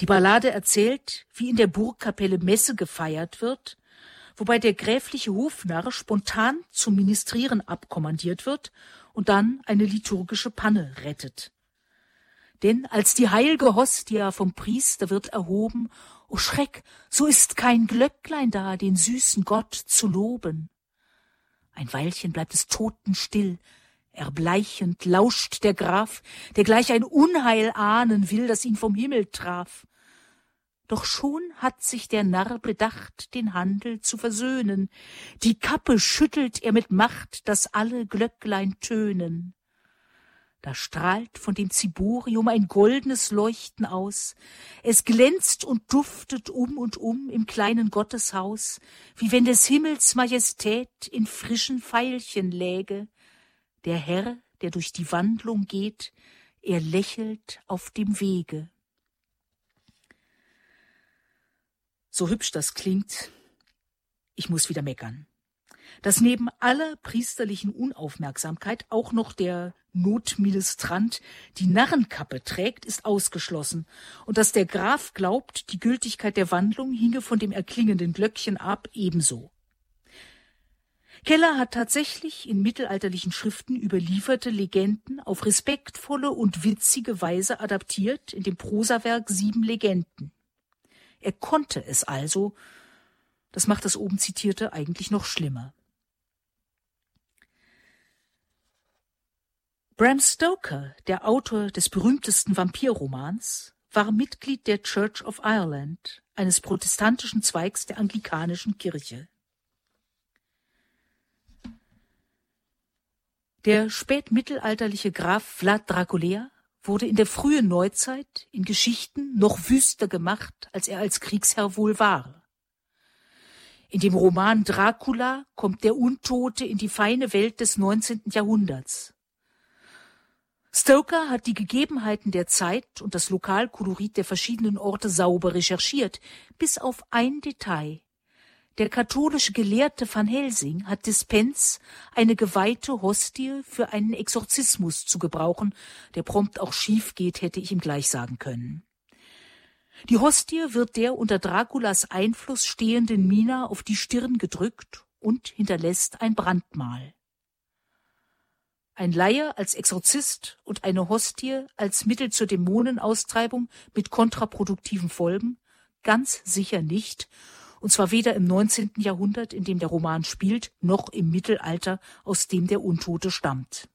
Speaker 2: Die Ballade erzählt, wie in der Burgkapelle Messe gefeiert wird, wobei der gräfliche Hofnarr spontan zum Ministrieren abkommandiert wird und dann eine liturgische Panne rettet. Denn als die heilge Hostia vom Priester wird erhoben, o Schreck, so ist kein Glöcklein da, den süßen Gott zu loben. Ein Weilchen bleibt es totenstill, erbleichend lauscht der Graf, der gleich ein Unheil ahnen will, das ihn vom Himmel traf. Doch schon hat sich der Narr bedacht, den Handel zu versöhnen. Die Kappe schüttelt er mit Macht, dass alle Glöcklein tönen. Da strahlt von dem Ziborium ein goldenes Leuchten aus. Es glänzt und duftet um und um im kleinen Gotteshaus, wie wenn des Himmels Majestät in frischen Veilchen läge. Der Herr, der durch die Wandlung geht, er lächelt auf dem Wege. So hübsch das klingt, ich muss wieder meckern. Dass neben aller priesterlichen Unaufmerksamkeit auch noch der Notministrant die Narrenkappe trägt, ist ausgeschlossen, und dass der Graf glaubt, die Gültigkeit der Wandlung hinge von dem erklingenden Glöckchen ab, ebenso. Keller hat tatsächlich in mittelalterlichen Schriften überlieferte Legenden auf respektvolle und witzige Weise adaptiert in dem Prosawerk Sieben Legenden. Er konnte es also. Das macht das oben zitierte eigentlich noch schlimmer. Bram Stoker, der Autor des berühmtesten Vampirromans, war Mitglied der Church of Ireland, eines protestantischen Zweigs der anglikanischen Kirche. Der spätmittelalterliche Graf Vlad Dracula wurde in der frühen Neuzeit in Geschichten noch wüster gemacht, als er als Kriegsherr wohl war. In dem Roman Dracula kommt der Untote in die feine Welt des 19. Jahrhunderts. Stoker hat die Gegebenheiten der Zeit und das Lokalkolorit der verschiedenen Orte sauber recherchiert, bis auf ein Detail. Der katholische Gelehrte van Helsing hat Dispens eine geweihte Hostie für einen Exorzismus zu gebrauchen, der prompt auch schief geht, hätte ich ihm gleich sagen können. Die Hostie wird der unter Draculas Einfluss stehenden Mina auf die Stirn gedrückt und hinterlässt ein Brandmal. Ein Laie als Exorzist und eine Hostie als Mittel zur Dämonenaustreibung mit kontraproduktiven Folgen? Ganz sicher nicht, und zwar weder im 19. Jahrhundert, in dem der Roman spielt, noch im Mittelalter, aus dem der Untote stammt.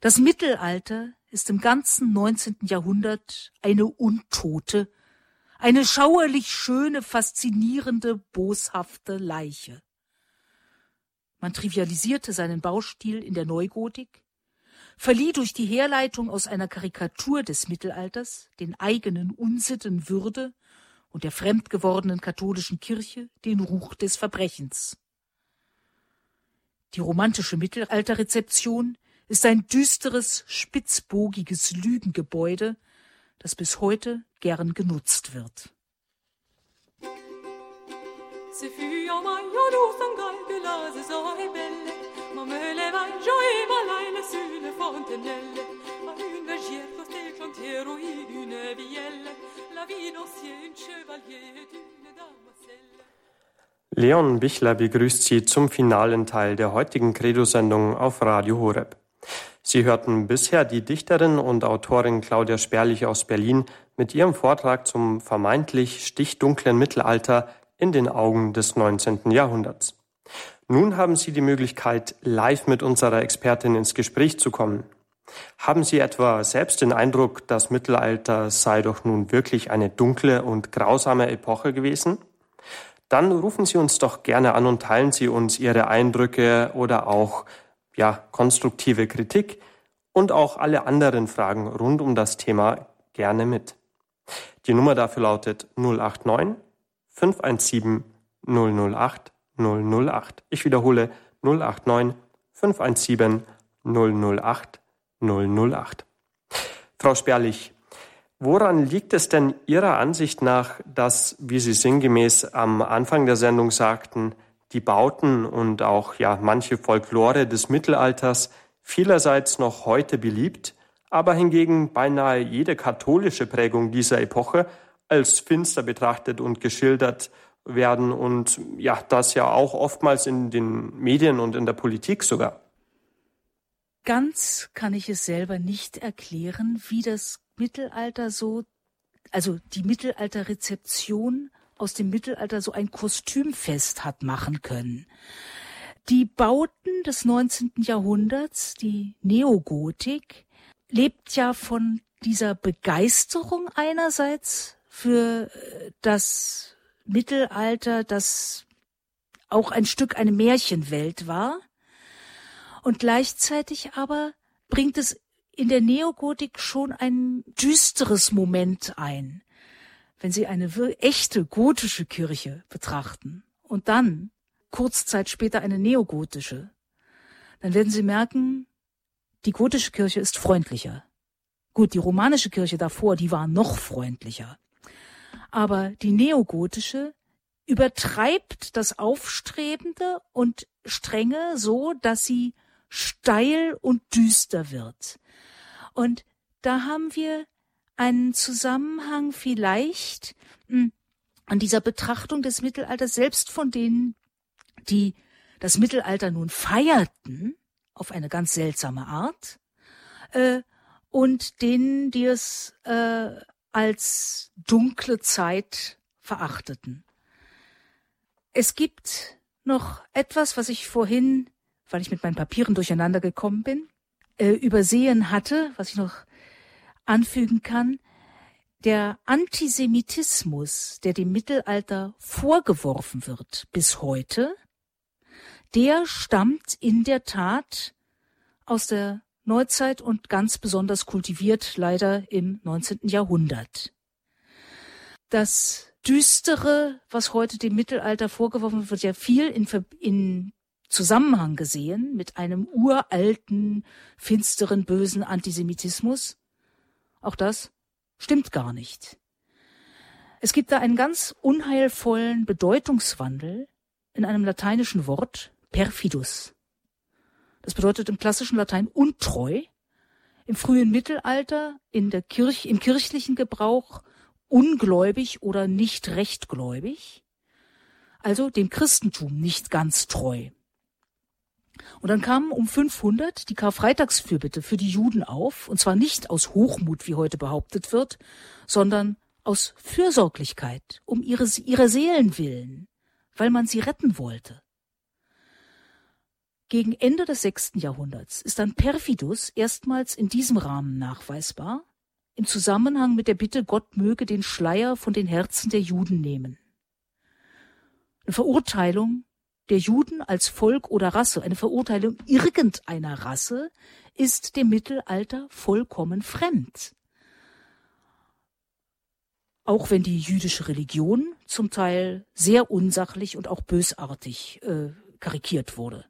Speaker 2: Das Mittelalter ist im ganzen 19. Jahrhundert eine Untote, eine schauerlich schöne, faszinierende, boshafte Leiche. Man trivialisierte seinen Baustil in der Neugotik, verlieh durch die Herleitung aus einer Karikatur des Mittelalters den eigenen Unsitten Würde und der fremdgewordenen katholischen Kirche den Ruch des Verbrechens. Die romantische Mittelalterrezeption ist ein düsteres, spitzbogiges Lügengebäude, das bis heute gern genutzt wird.
Speaker 1: Leon Bichler begrüßt Sie zum finalen Teil der heutigen Credo-Sendung auf Radio Horeb. Sie hörten bisher die Dichterin und Autorin Claudia Sperlich aus Berlin mit ihrem Vortrag zum vermeintlich stichdunklen Mittelalter in den Augen des 19. Jahrhunderts. Nun haben Sie die Möglichkeit, live mit unserer Expertin ins Gespräch zu kommen. Haben Sie etwa selbst den Eindruck, das Mittelalter sei doch nun wirklich eine dunkle und grausame Epoche gewesen? Dann rufen Sie uns doch gerne an und teilen Sie uns Ihre Eindrücke oder auch ja, konstruktive Kritik und auch alle anderen Fragen rund um das Thema gerne mit. Die Nummer dafür lautet 089 517 008 008. Ich wiederhole 089 517 008 008. Frau Sperlich, Woran liegt es denn Ihrer Ansicht nach, dass, wie Sie sinngemäß am Anfang der Sendung sagten, die Bauten und auch ja manche Folklore des Mittelalters vielerseits noch heute beliebt, aber hingegen beinahe jede katholische Prägung dieser Epoche als finster betrachtet und geschildert werden und ja, das ja auch oftmals in den Medien und in der Politik sogar.
Speaker 2: Ganz kann ich es selber nicht erklären, wie das Mittelalter so, also die Mittelalterrezeption aus dem Mittelalter so ein Kostümfest hat machen können. Die Bauten des 19. Jahrhunderts, die Neogotik, lebt ja von dieser Begeisterung einerseits für äh, das Mittelalter, das auch ein Stück eine Märchenwelt war, und gleichzeitig aber bringt es in der Neogotik schon ein düsteres Moment ein, wenn Sie eine echte gotische Kirche betrachten und dann kurz Zeit später eine neogotische, dann werden Sie merken, die gotische Kirche ist freundlicher. Gut, die romanische Kirche davor, die war noch freundlicher. Aber die neogotische übertreibt das Aufstrebende und Strenge so, dass sie steil und düster wird. Und da haben wir einen Zusammenhang vielleicht hm, an dieser Betrachtung des Mittelalters, selbst von denen, die das Mittelalter nun feierten, auf eine ganz seltsame Art, äh, und denen, die es äh, als dunkle Zeit verachteten. Es gibt noch etwas, was ich vorhin, weil ich mit meinen Papieren durcheinander gekommen bin, äh, übersehen hatte, was ich noch anfügen kann. Der Antisemitismus, der dem Mittelalter vorgeworfen wird bis heute, der stammt in der Tat aus der Neuzeit und ganz besonders kultiviert leider im 19. Jahrhundert. Das Düstere, was heute dem Mittelalter vorgeworfen wird, ja viel in, in Zusammenhang gesehen mit einem uralten, finsteren, bösen Antisemitismus. Auch das stimmt gar nicht. Es gibt da einen ganz unheilvollen Bedeutungswandel in einem lateinischen Wort, perfidus. Das bedeutet im klassischen Latein untreu, im frühen Mittelalter in der Kirche, im kirchlichen Gebrauch ungläubig oder nicht rechtgläubig, also dem Christentum nicht ganz treu. Und dann kam um 500 die Karfreitagsfürbitte für die Juden auf, und zwar nicht aus Hochmut, wie heute behauptet wird, sondern aus Fürsorglichkeit, um ihre, ihrer Seelen willen, weil man sie retten wollte. Gegen Ende des sechsten Jahrhunderts ist dann Perfidus erstmals in diesem Rahmen nachweisbar, im Zusammenhang mit der Bitte, Gott möge den Schleier von den Herzen der Juden nehmen. Eine Verurteilung der Juden als Volk oder Rasse, eine Verurteilung irgendeiner Rasse, ist dem Mittelalter vollkommen fremd. Auch wenn die jüdische Religion zum Teil sehr unsachlich und auch bösartig äh, karikiert wurde.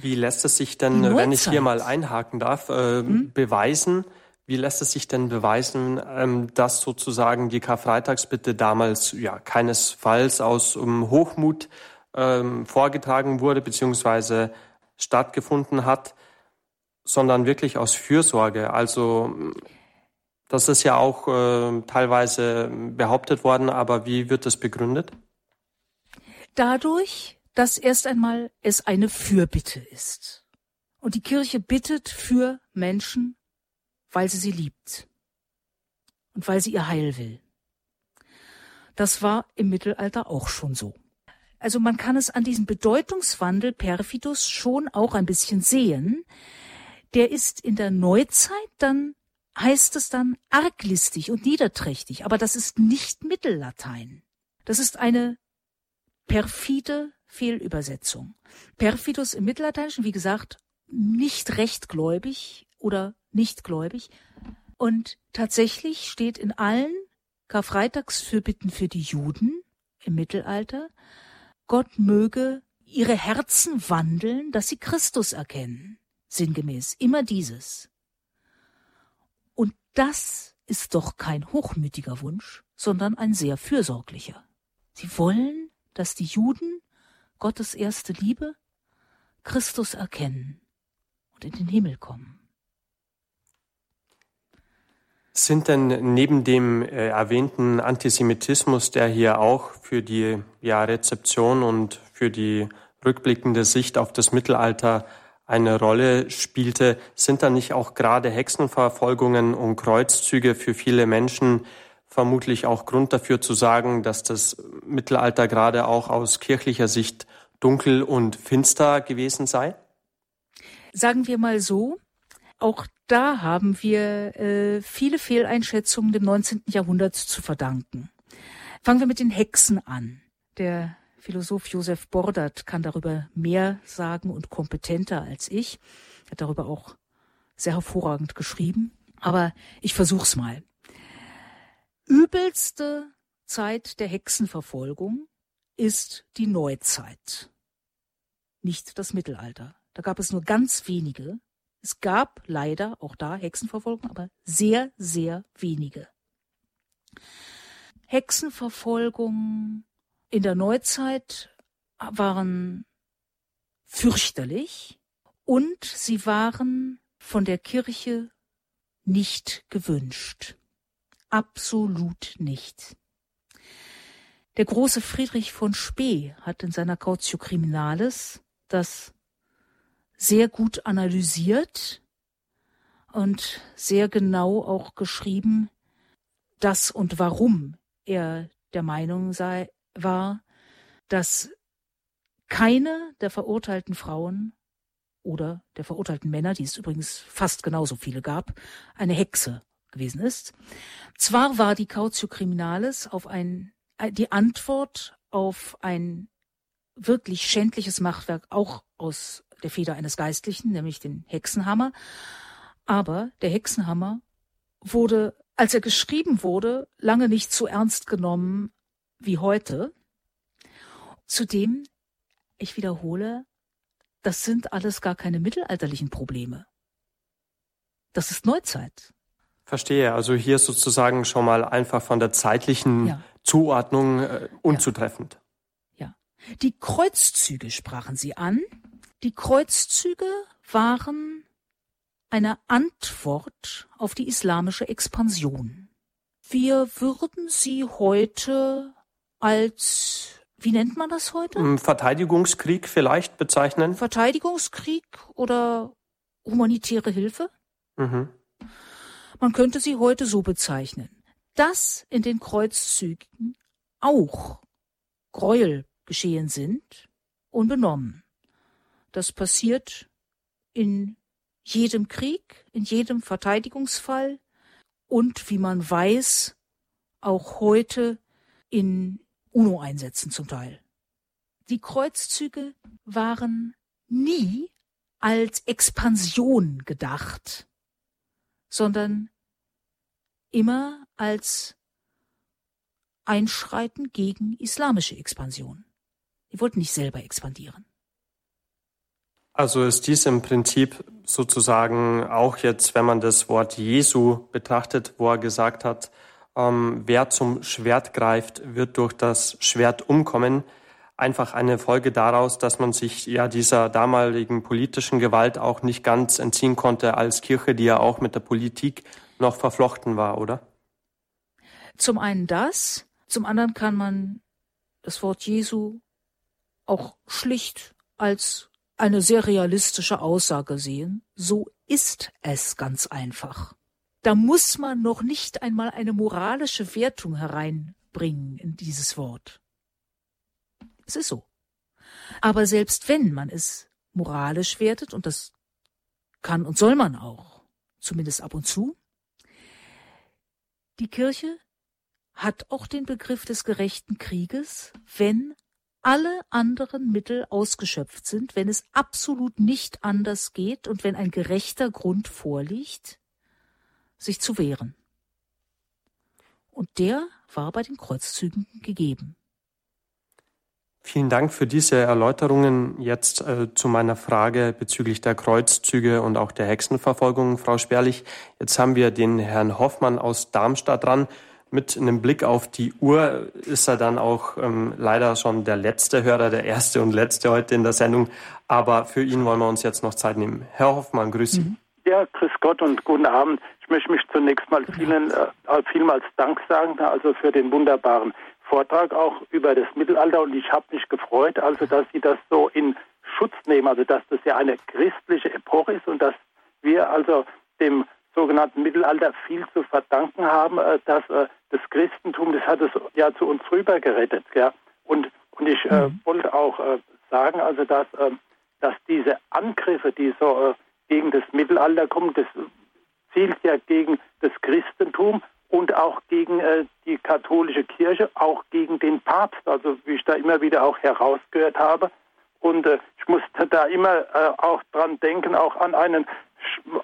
Speaker 1: Wie lässt es sich denn, wenn ich hier mal einhaken darf, äh, hm? beweisen? Wie lässt es sich denn beweisen, ähm, dass sozusagen die Karfreitagsbitte damals ja keinesfalls aus um, Hochmut ähm, vorgetragen wurde beziehungsweise stattgefunden hat, sondern wirklich aus Fürsorge? Also das ist ja auch äh, teilweise behauptet worden, aber wie wird das begründet?
Speaker 2: Dadurch, dass erst einmal es eine Fürbitte ist. Und die Kirche bittet für Menschen, weil sie sie liebt und weil sie ihr Heil will. Das war im Mittelalter auch schon so. Also man kann es an diesem Bedeutungswandel Perfidus schon auch ein bisschen sehen. Der ist in der Neuzeit dann, heißt es dann arglistig und niederträchtig, aber das ist nicht Mittellatein. Das ist eine perfide Fehlübersetzung. Perfidus im Mittellateinischen, wie gesagt, nicht rechtgläubig oder nicht gläubig. Und tatsächlich steht in allen Karfreitagsfürbitten für die Juden im Mittelalter, Gott möge ihre Herzen wandeln, dass sie Christus erkennen. Sinngemäß. Immer dieses. Und das ist doch kein hochmütiger Wunsch, sondern ein sehr fürsorglicher. Sie wollen, dass die Juden Gottes erste Liebe, Christus erkennen und in den Himmel kommen.
Speaker 1: Sind denn neben dem äh, erwähnten Antisemitismus, der hier auch für die ja, Rezeption und für die rückblickende Sicht auf das Mittelalter eine Rolle spielte, sind da nicht auch gerade Hexenverfolgungen und Kreuzzüge für viele Menschen vermutlich auch Grund dafür zu sagen, dass das Mittelalter gerade auch aus kirchlicher Sicht dunkel und finster gewesen sei?
Speaker 2: Sagen wir mal so, auch da haben wir äh, viele Fehleinschätzungen dem 19. Jahrhundert zu verdanken. Fangen wir mit den Hexen an. Der Philosoph Josef Bordert kann darüber mehr sagen und kompetenter als ich. Er hat darüber auch sehr hervorragend geschrieben. Aber ich versuch's mal. Übelste Zeit der Hexenverfolgung ist die Neuzeit. Nicht das Mittelalter. Da gab es nur ganz wenige, es gab leider auch da Hexenverfolgung, aber sehr, sehr wenige. Hexenverfolgung in der Neuzeit waren fürchterlich und sie waren von der Kirche nicht gewünscht. Absolut nicht. Der große Friedrich von Spee hat in seiner Cautio Criminalis das sehr gut analysiert und sehr genau auch geschrieben, dass und warum er der Meinung sei, war, dass keine der verurteilten Frauen oder der verurteilten Männer, die es übrigens fast genauso viele gab, eine Hexe gewesen ist. Zwar war die Cautio Criminalis auf ein, die Antwort auf ein wirklich schändliches Machtwerk auch aus der Feder eines Geistlichen, nämlich den Hexenhammer. Aber der Hexenhammer wurde, als er geschrieben wurde, lange nicht so ernst genommen wie heute. Zudem, ich wiederhole, das sind alles gar keine mittelalterlichen Probleme. Das ist Neuzeit.
Speaker 1: Verstehe. Also hier sozusagen schon mal einfach von der zeitlichen ja. Zuordnung äh, unzutreffend.
Speaker 2: Ja. ja. Die Kreuzzüge sprachen Sie an. Die Kreuzzüge waren eine Antwort auf die islamische Expansion. Wir würden sie heute als, wie nennt man das heute?
Speaker 1: Hm, Verteidigungskrieg vielleicht bezeichnen?
Speaker 2: Verteidigungskrieg oder humanitäre Hilfe? Mhm. Man könnte sie heute so bezeichnen. Dass in den Kreuzzügen auch Gräuel geschehen sind, unbenommen. Das passiert in jedem Krieg, in jedem Verteidigungsfall und, wie man weiß, auch heute in UNO-Einsätzen zum Teil. Die Kreuzzüge waren nie als Expansion gedacht, sondern immer als Einschreiten gegen islamische Expansion. Die wollten nicht selber expandieren.
Speaker 1: Also ist dies im Prinzip sozusagen auch jetzt, wenn man das Wort Jesu betrachtet, wo er gesagt hat, ähm, wer zum Schwert greift, wird durch das Schwert umkommen, einfach eine Folge daraus, dass man sich ja dieser damaligen politischen Gewalt auch nicht ganz entziehen konnte als Kirche, die ja auch mit der Politik noch verflochten war, oder?
Speaker 2: Zum einen das, zum anderen kann man das Wort Jesu auch schlicht als eine sehr realistische Aussage sehen. So ist es ganz einfach. Da muss man noch nicht einmal eine moralische Wertung hereinbringen in dieses Wort. Es ist so. Aber selbst wenn man es moralisch wertet, und das kann und soll man auch, zumindest ab und zu, die Kirche hat auch den Begriff des gerechten Krieges, wenn alle anderen Mittel ausgeschöpft sind, wenn es absolut nicht anders geht und wenn ein gerechter Grund vorliegt, sich zu wehren. Und der war bei den Kreuzzügen gegeben.
Speaker 1: Vielen Dank für diese Erläuterungen. Jetzt äh, zu meiner Frage bezüglich der Kreuzzüge und auch der Hexenverfolgung, Frau Sperlich. Jetzt haben wir den Herrn Hoffmann aus Darmstadt dran. Mit einem Blick auf die Uhr ist er dann auch ähm, leider schon der letzte Hörer, der erste und letzte heute in der Sendung. Aber für ihn wollen wir uns jetzt noch Zeit nehmen. Herr Hoffmann, grüße Sie. Mhm.
Speaker 3: Ja, grüß Gott und guten Abend. Ich möchte mich zunächst mal vielen, äh, vielmals Dank sagen, also für den wunderbaren Vortrag auch über das Mittelalter und ich habe mich gefreut, also dass Sie das so in Schutz nehmen, also dass das ja eine christliche Epoche ist und dass wir also dem sogenannten Mittelalter viel zu verdanken haben, äh, dass äh, das Christentum, das hat es ja zu uns rüber gerettet. Ja. Und, und ich äh, mhm. wollte auch sagen, also dass, äh, dass diese Angriffe, die so gegen das Mittelalter kommen, das zielt ja gegen das Christentum und auch gegen äh, die katholische Kirche, auch gegen den Papst, also wie ich da immer wieder auch herausgehört habe. Und äh, ich musste da immer äh, auch dran denken, auch an einen,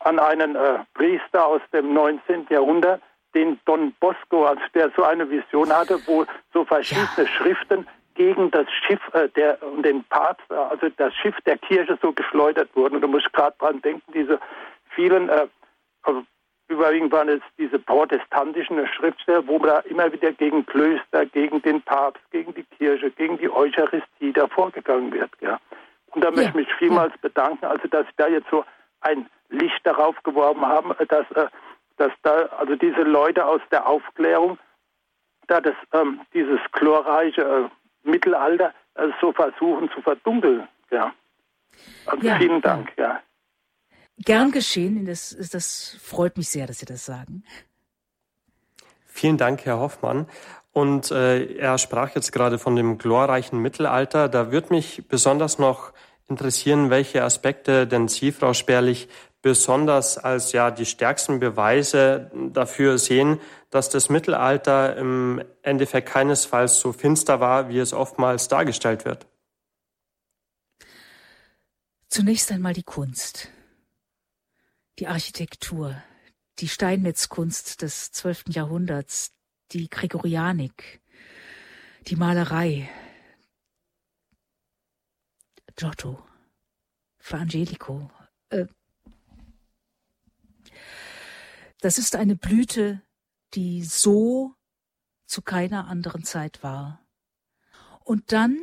Speaker 3: an einen äh, Priester aus dem 19. Jahrhundert, den Don Bosco, als der so eine Vision hatte, wo so verschiedene ja. Schriften gegen das Schiff äh, der und den Papst, äh, also das Schiff der Kirche so geschleudert wurden. Und da muss ich gerade dran denken, diese vielen äh, also Überwiegend waren es diese protestantischen Schriftsteller, wo da immer wieder gegen Klöster, gegen den Papst, gegen die Kirche, gegen die Eucharistie da vorgegangen wird. Ja. Und da möchte ich mich vielmals bedanken, also dass Sie da jetzt so ein Licht darauf geworfen haben, dass, äh, dass da also diese Leute aus der Aufklärung da das, ähm, dieses glorreiche äh, Mittelalter äh, so versuchen zu verdunkeln. Ja. Also ja, vielen Dank. Ja.
Speaker 2: Gern geschehen. Das, das freut mich sehr, dass Sie das sagen.
Speaker 1: Vielen Dank, Herr Hoffmann. Und äh, er sprach jetzt gerade von dem glorreichen Mittelalter. Da würde mich besonders noch interessieren, welche Aspekte denn Sie, Frau Sperlich, besonders als ja die stärksten Beweise dafür sehen, dass das Mittelalter im Endeffekt keinesfalls so finster war, wie es oftmals dargestellt wird.
Speaker 2: Zunächst einmal die Kunst die Architektur, die Steinmetzkunst des zwölften Jahrhunderts, die Gregorianik, die Malerei, Giotto, Fra Angelico. Äh, das ist eine Blüte, die so zu keiner anderen Zeit war. Und dann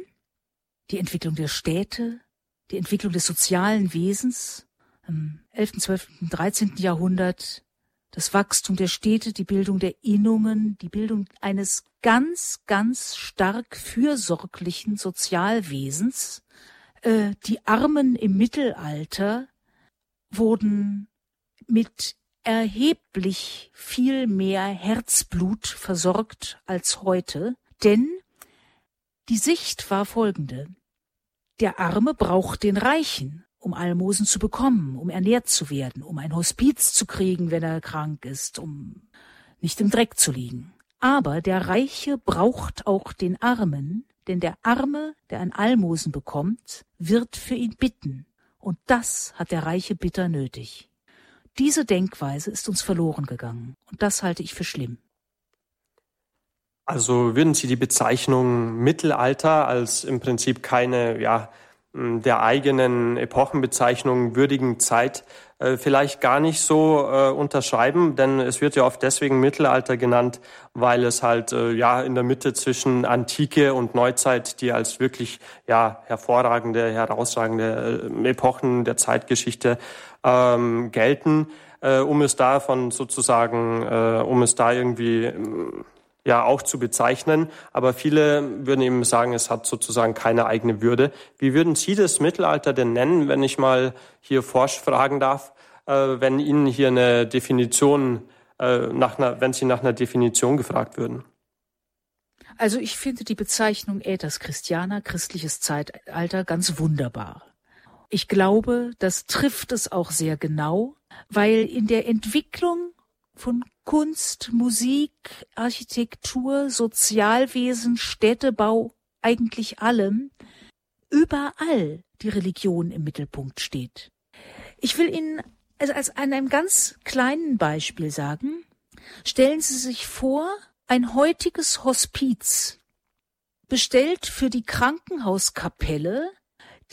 Speaker 2: die Entwicklung der Städte, die Entwicklung des sozialen Wesens, im 11., 12., 13. Jahrhundert das Wachstum der Städte, die Bildung der Innungen, die Bildung eines ganz, ganz stark fürsorglichen Sozialwesens. Äh, die Armen im Mittelalter wurden mit erheblich viel mehr Herzblut versorgt als heute, denn die Sicht war folgende. Der Arme braucht den Reichen um Almosen zu bekommen, um ernährt zu werden, um ein Hospiz zu kriegen, wenn er krank ist, um nicht im Dreck zu liegen. Aber der Reiche braucht auch den Armen, denn der Arme, der ein Almosen bekommt, wird für ihn bitten. Und das hat der Reiche bitter nötig. Diese Denkweise ist uns verloren gegangen. Und das halte ich für schlimm.
Speaker 1: Also würden Sie die Bezeichnung Mittelalter als im Prinzip keine, ja, der eigenen Epochenbezeichnung würdigen Zeit äh, vielleicht gar nicht so äh, unterschreiben, denn es wird ja oft deswegen Mittelalter genannt, weil es halt äh, ja in der Mitte zwischen Antike und Neuzeit, die als wirklich ja hervorragende, herausragende äh, Epochen der Zeitgeschichte ähm, gelten, äh, um es davon sozusagen, um es da irgendwie ja auch zu bezeichnen. Aber viele würden eben sagen, es hat sozusagen keine eigene Würde. Wie würden Sie das Mittelalter denn nennen, wenn ich mal hier forsch fragen darf, äh, wenn Ihnen hier eine Definition, äh, nach einer, wenn Sie nach einer Definition gefragt würden?
Speaker 2: Also ich finde die Bezeichnung Äthers Christiana, christliches Zeitalter, ganz wunderbar. Ich glaube, das trifft es auch sehr genau, weil in der Entwicklung von Kunst, Musik, Architektur, Sozialwesen, Städtebau, eigentlich allem, überall die Religion im Mittelpunkt steht. Ich will Ihnen also als an einem ganz kleinen Beispiel sagen, stellen Sie sich vor, ein heutiges Hospiz bestellt für die Krankenhauskapelle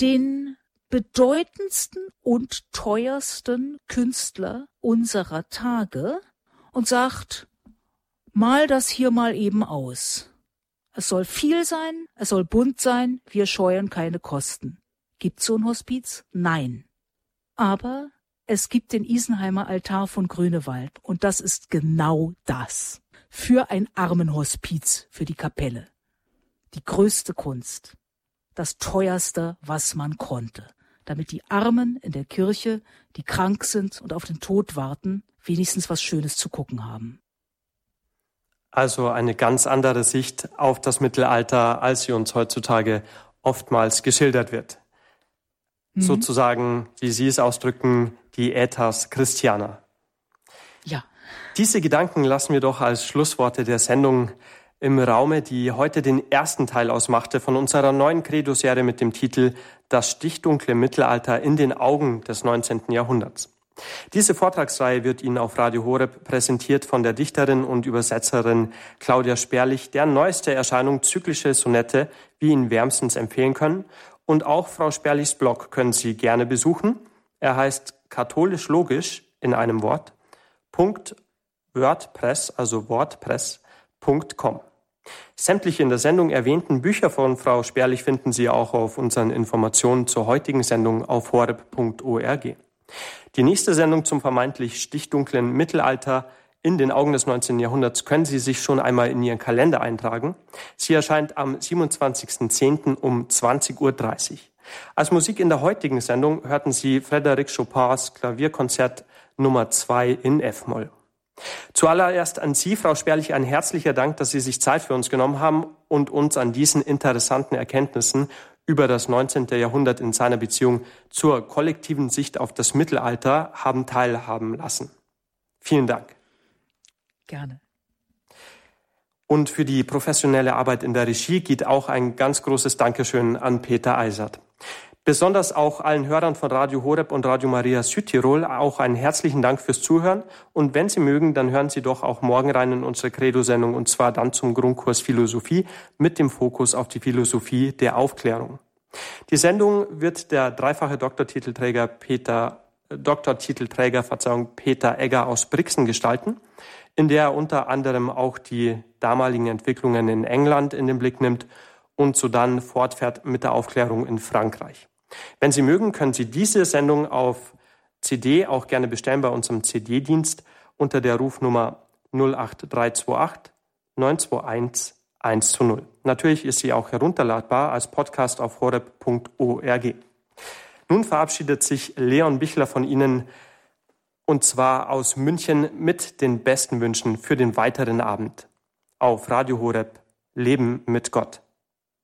Speaker 2: den bedeutendsten und teuersten Künstler unserer Tage und sagt, mal das hier mal eben aus. Es soll viel sein, es soll bunt sein, wir scheuern keine Kosten. Gibt's so ein Hospiz? Nein. Aber es gibt den Isenheimer Altar von Grünewald und das ist genau das. Für ein Armenhospiz für die Kapelle die größte Kunst, das teuerste, was man konnte, damit die Armen in der Kirche, die krank sind und auf den Tod warten, wenigstens was Schönes zu gucken haben.
Speaker 1: Also eine ganz andere Sicht auf das Mittelalter, als sie uns heutzutage oftmals geschildert wird. Mhm. Sozusagen, wie Sie es ausdrücken, die Äthas Christiana.
Speaker 2: Ja.
Speaker 1: Diese Gedanken lassen wir doch als Schlussworte der Sendung im Raume, die heute den ersten Teil ausmachte von unserer neuen Credo-Serie mit dem Titel Das stichdunkle Mittelalter in den Augen des 19. Jahrhunderts. Diese Vortragsreihe wird Ihnen auf Radio Horeb präsentiert von der Dichterin und Übersetzerin Claudia Sperlich, deren neueste Erscheinung zyklische Sonette wir Ihnen wärmstens empfehlen können. Und auch Frau Sperlichs Blog können Sie gerne besuchen. Er heißt katholisch logisch in einem Wort. WordPress, also WordPress.com. Sämtliche in der Sendung erwähnten Bücher von Frau Sperlich finden Sie auch auf unseren Informationen zur heutigen Sendung auf horeb.org. Die nächste Sendung zum vermeintlich stichdunklen Mittelalter in den Augen des 19. Jahrhunderts können Sie sich schon einmal in Ihren Kalender eintragen. Sie erscheint am 27.10. um 20.30 Uhr. Als Musik in der heutigen Sendung hörten Sie Frédéric Chopins Klavierkonzert Nummer 2 in F-Moll. Zuallererst an Sie, Frau Sperlich, ein herzlicher Dank, dass Sie sich Zeit für uns genommen haben und uns an diesen interessanten Erkenntnissen über das 19. Jahrhundert in seiner Beziehung zur kollektiven Sicht auf das Mittelalter haben teilhaben lassen. Vielen Dank.
Speaker 2: Gerne.
Speaker 1: Und für die professionelle Arbeit in der Regie geht auch ein ganz großes Dankeschön an Peter Eisert. Besonders auch allen Hörern von Radio Horeb und Radio Maria Südtirol auch einen herzlichen Dank fürs Zuhören. Und wenn Sie mögen, dann hören Sie doch auch morgen rein in unsere Credo-Sendung und zwar dann zum Grundkurs Philosophie mit dem Fokus auf die Philosophie der Aufklärung. Die Sendung wird der dreifache Doktortitelträger Peter, Doktortitelträger, Verzeihung, Peter Egger aus Brixen gestalten, in der er unter anderem auch die damaligen Entwicklungen in England in den Blick nimmt und so dann fortfährt mit der Aufklärung in Frankreich. Wenn Sie mögen, können Sie diese Sendung auf CD auch gerne bestellen bei unserem CD-Dienst unter der Rufnummer 08328 921 1 zu 0. Natürlich ist sie auch herunterladbar als Podcast auf horeb.org. Nun verabschiedet sich Leon Bichler von Ihnen und zwar aus München mit den besten Wünschen für den weiteren Abend. Auf Radio Horeb Leben mit Gott.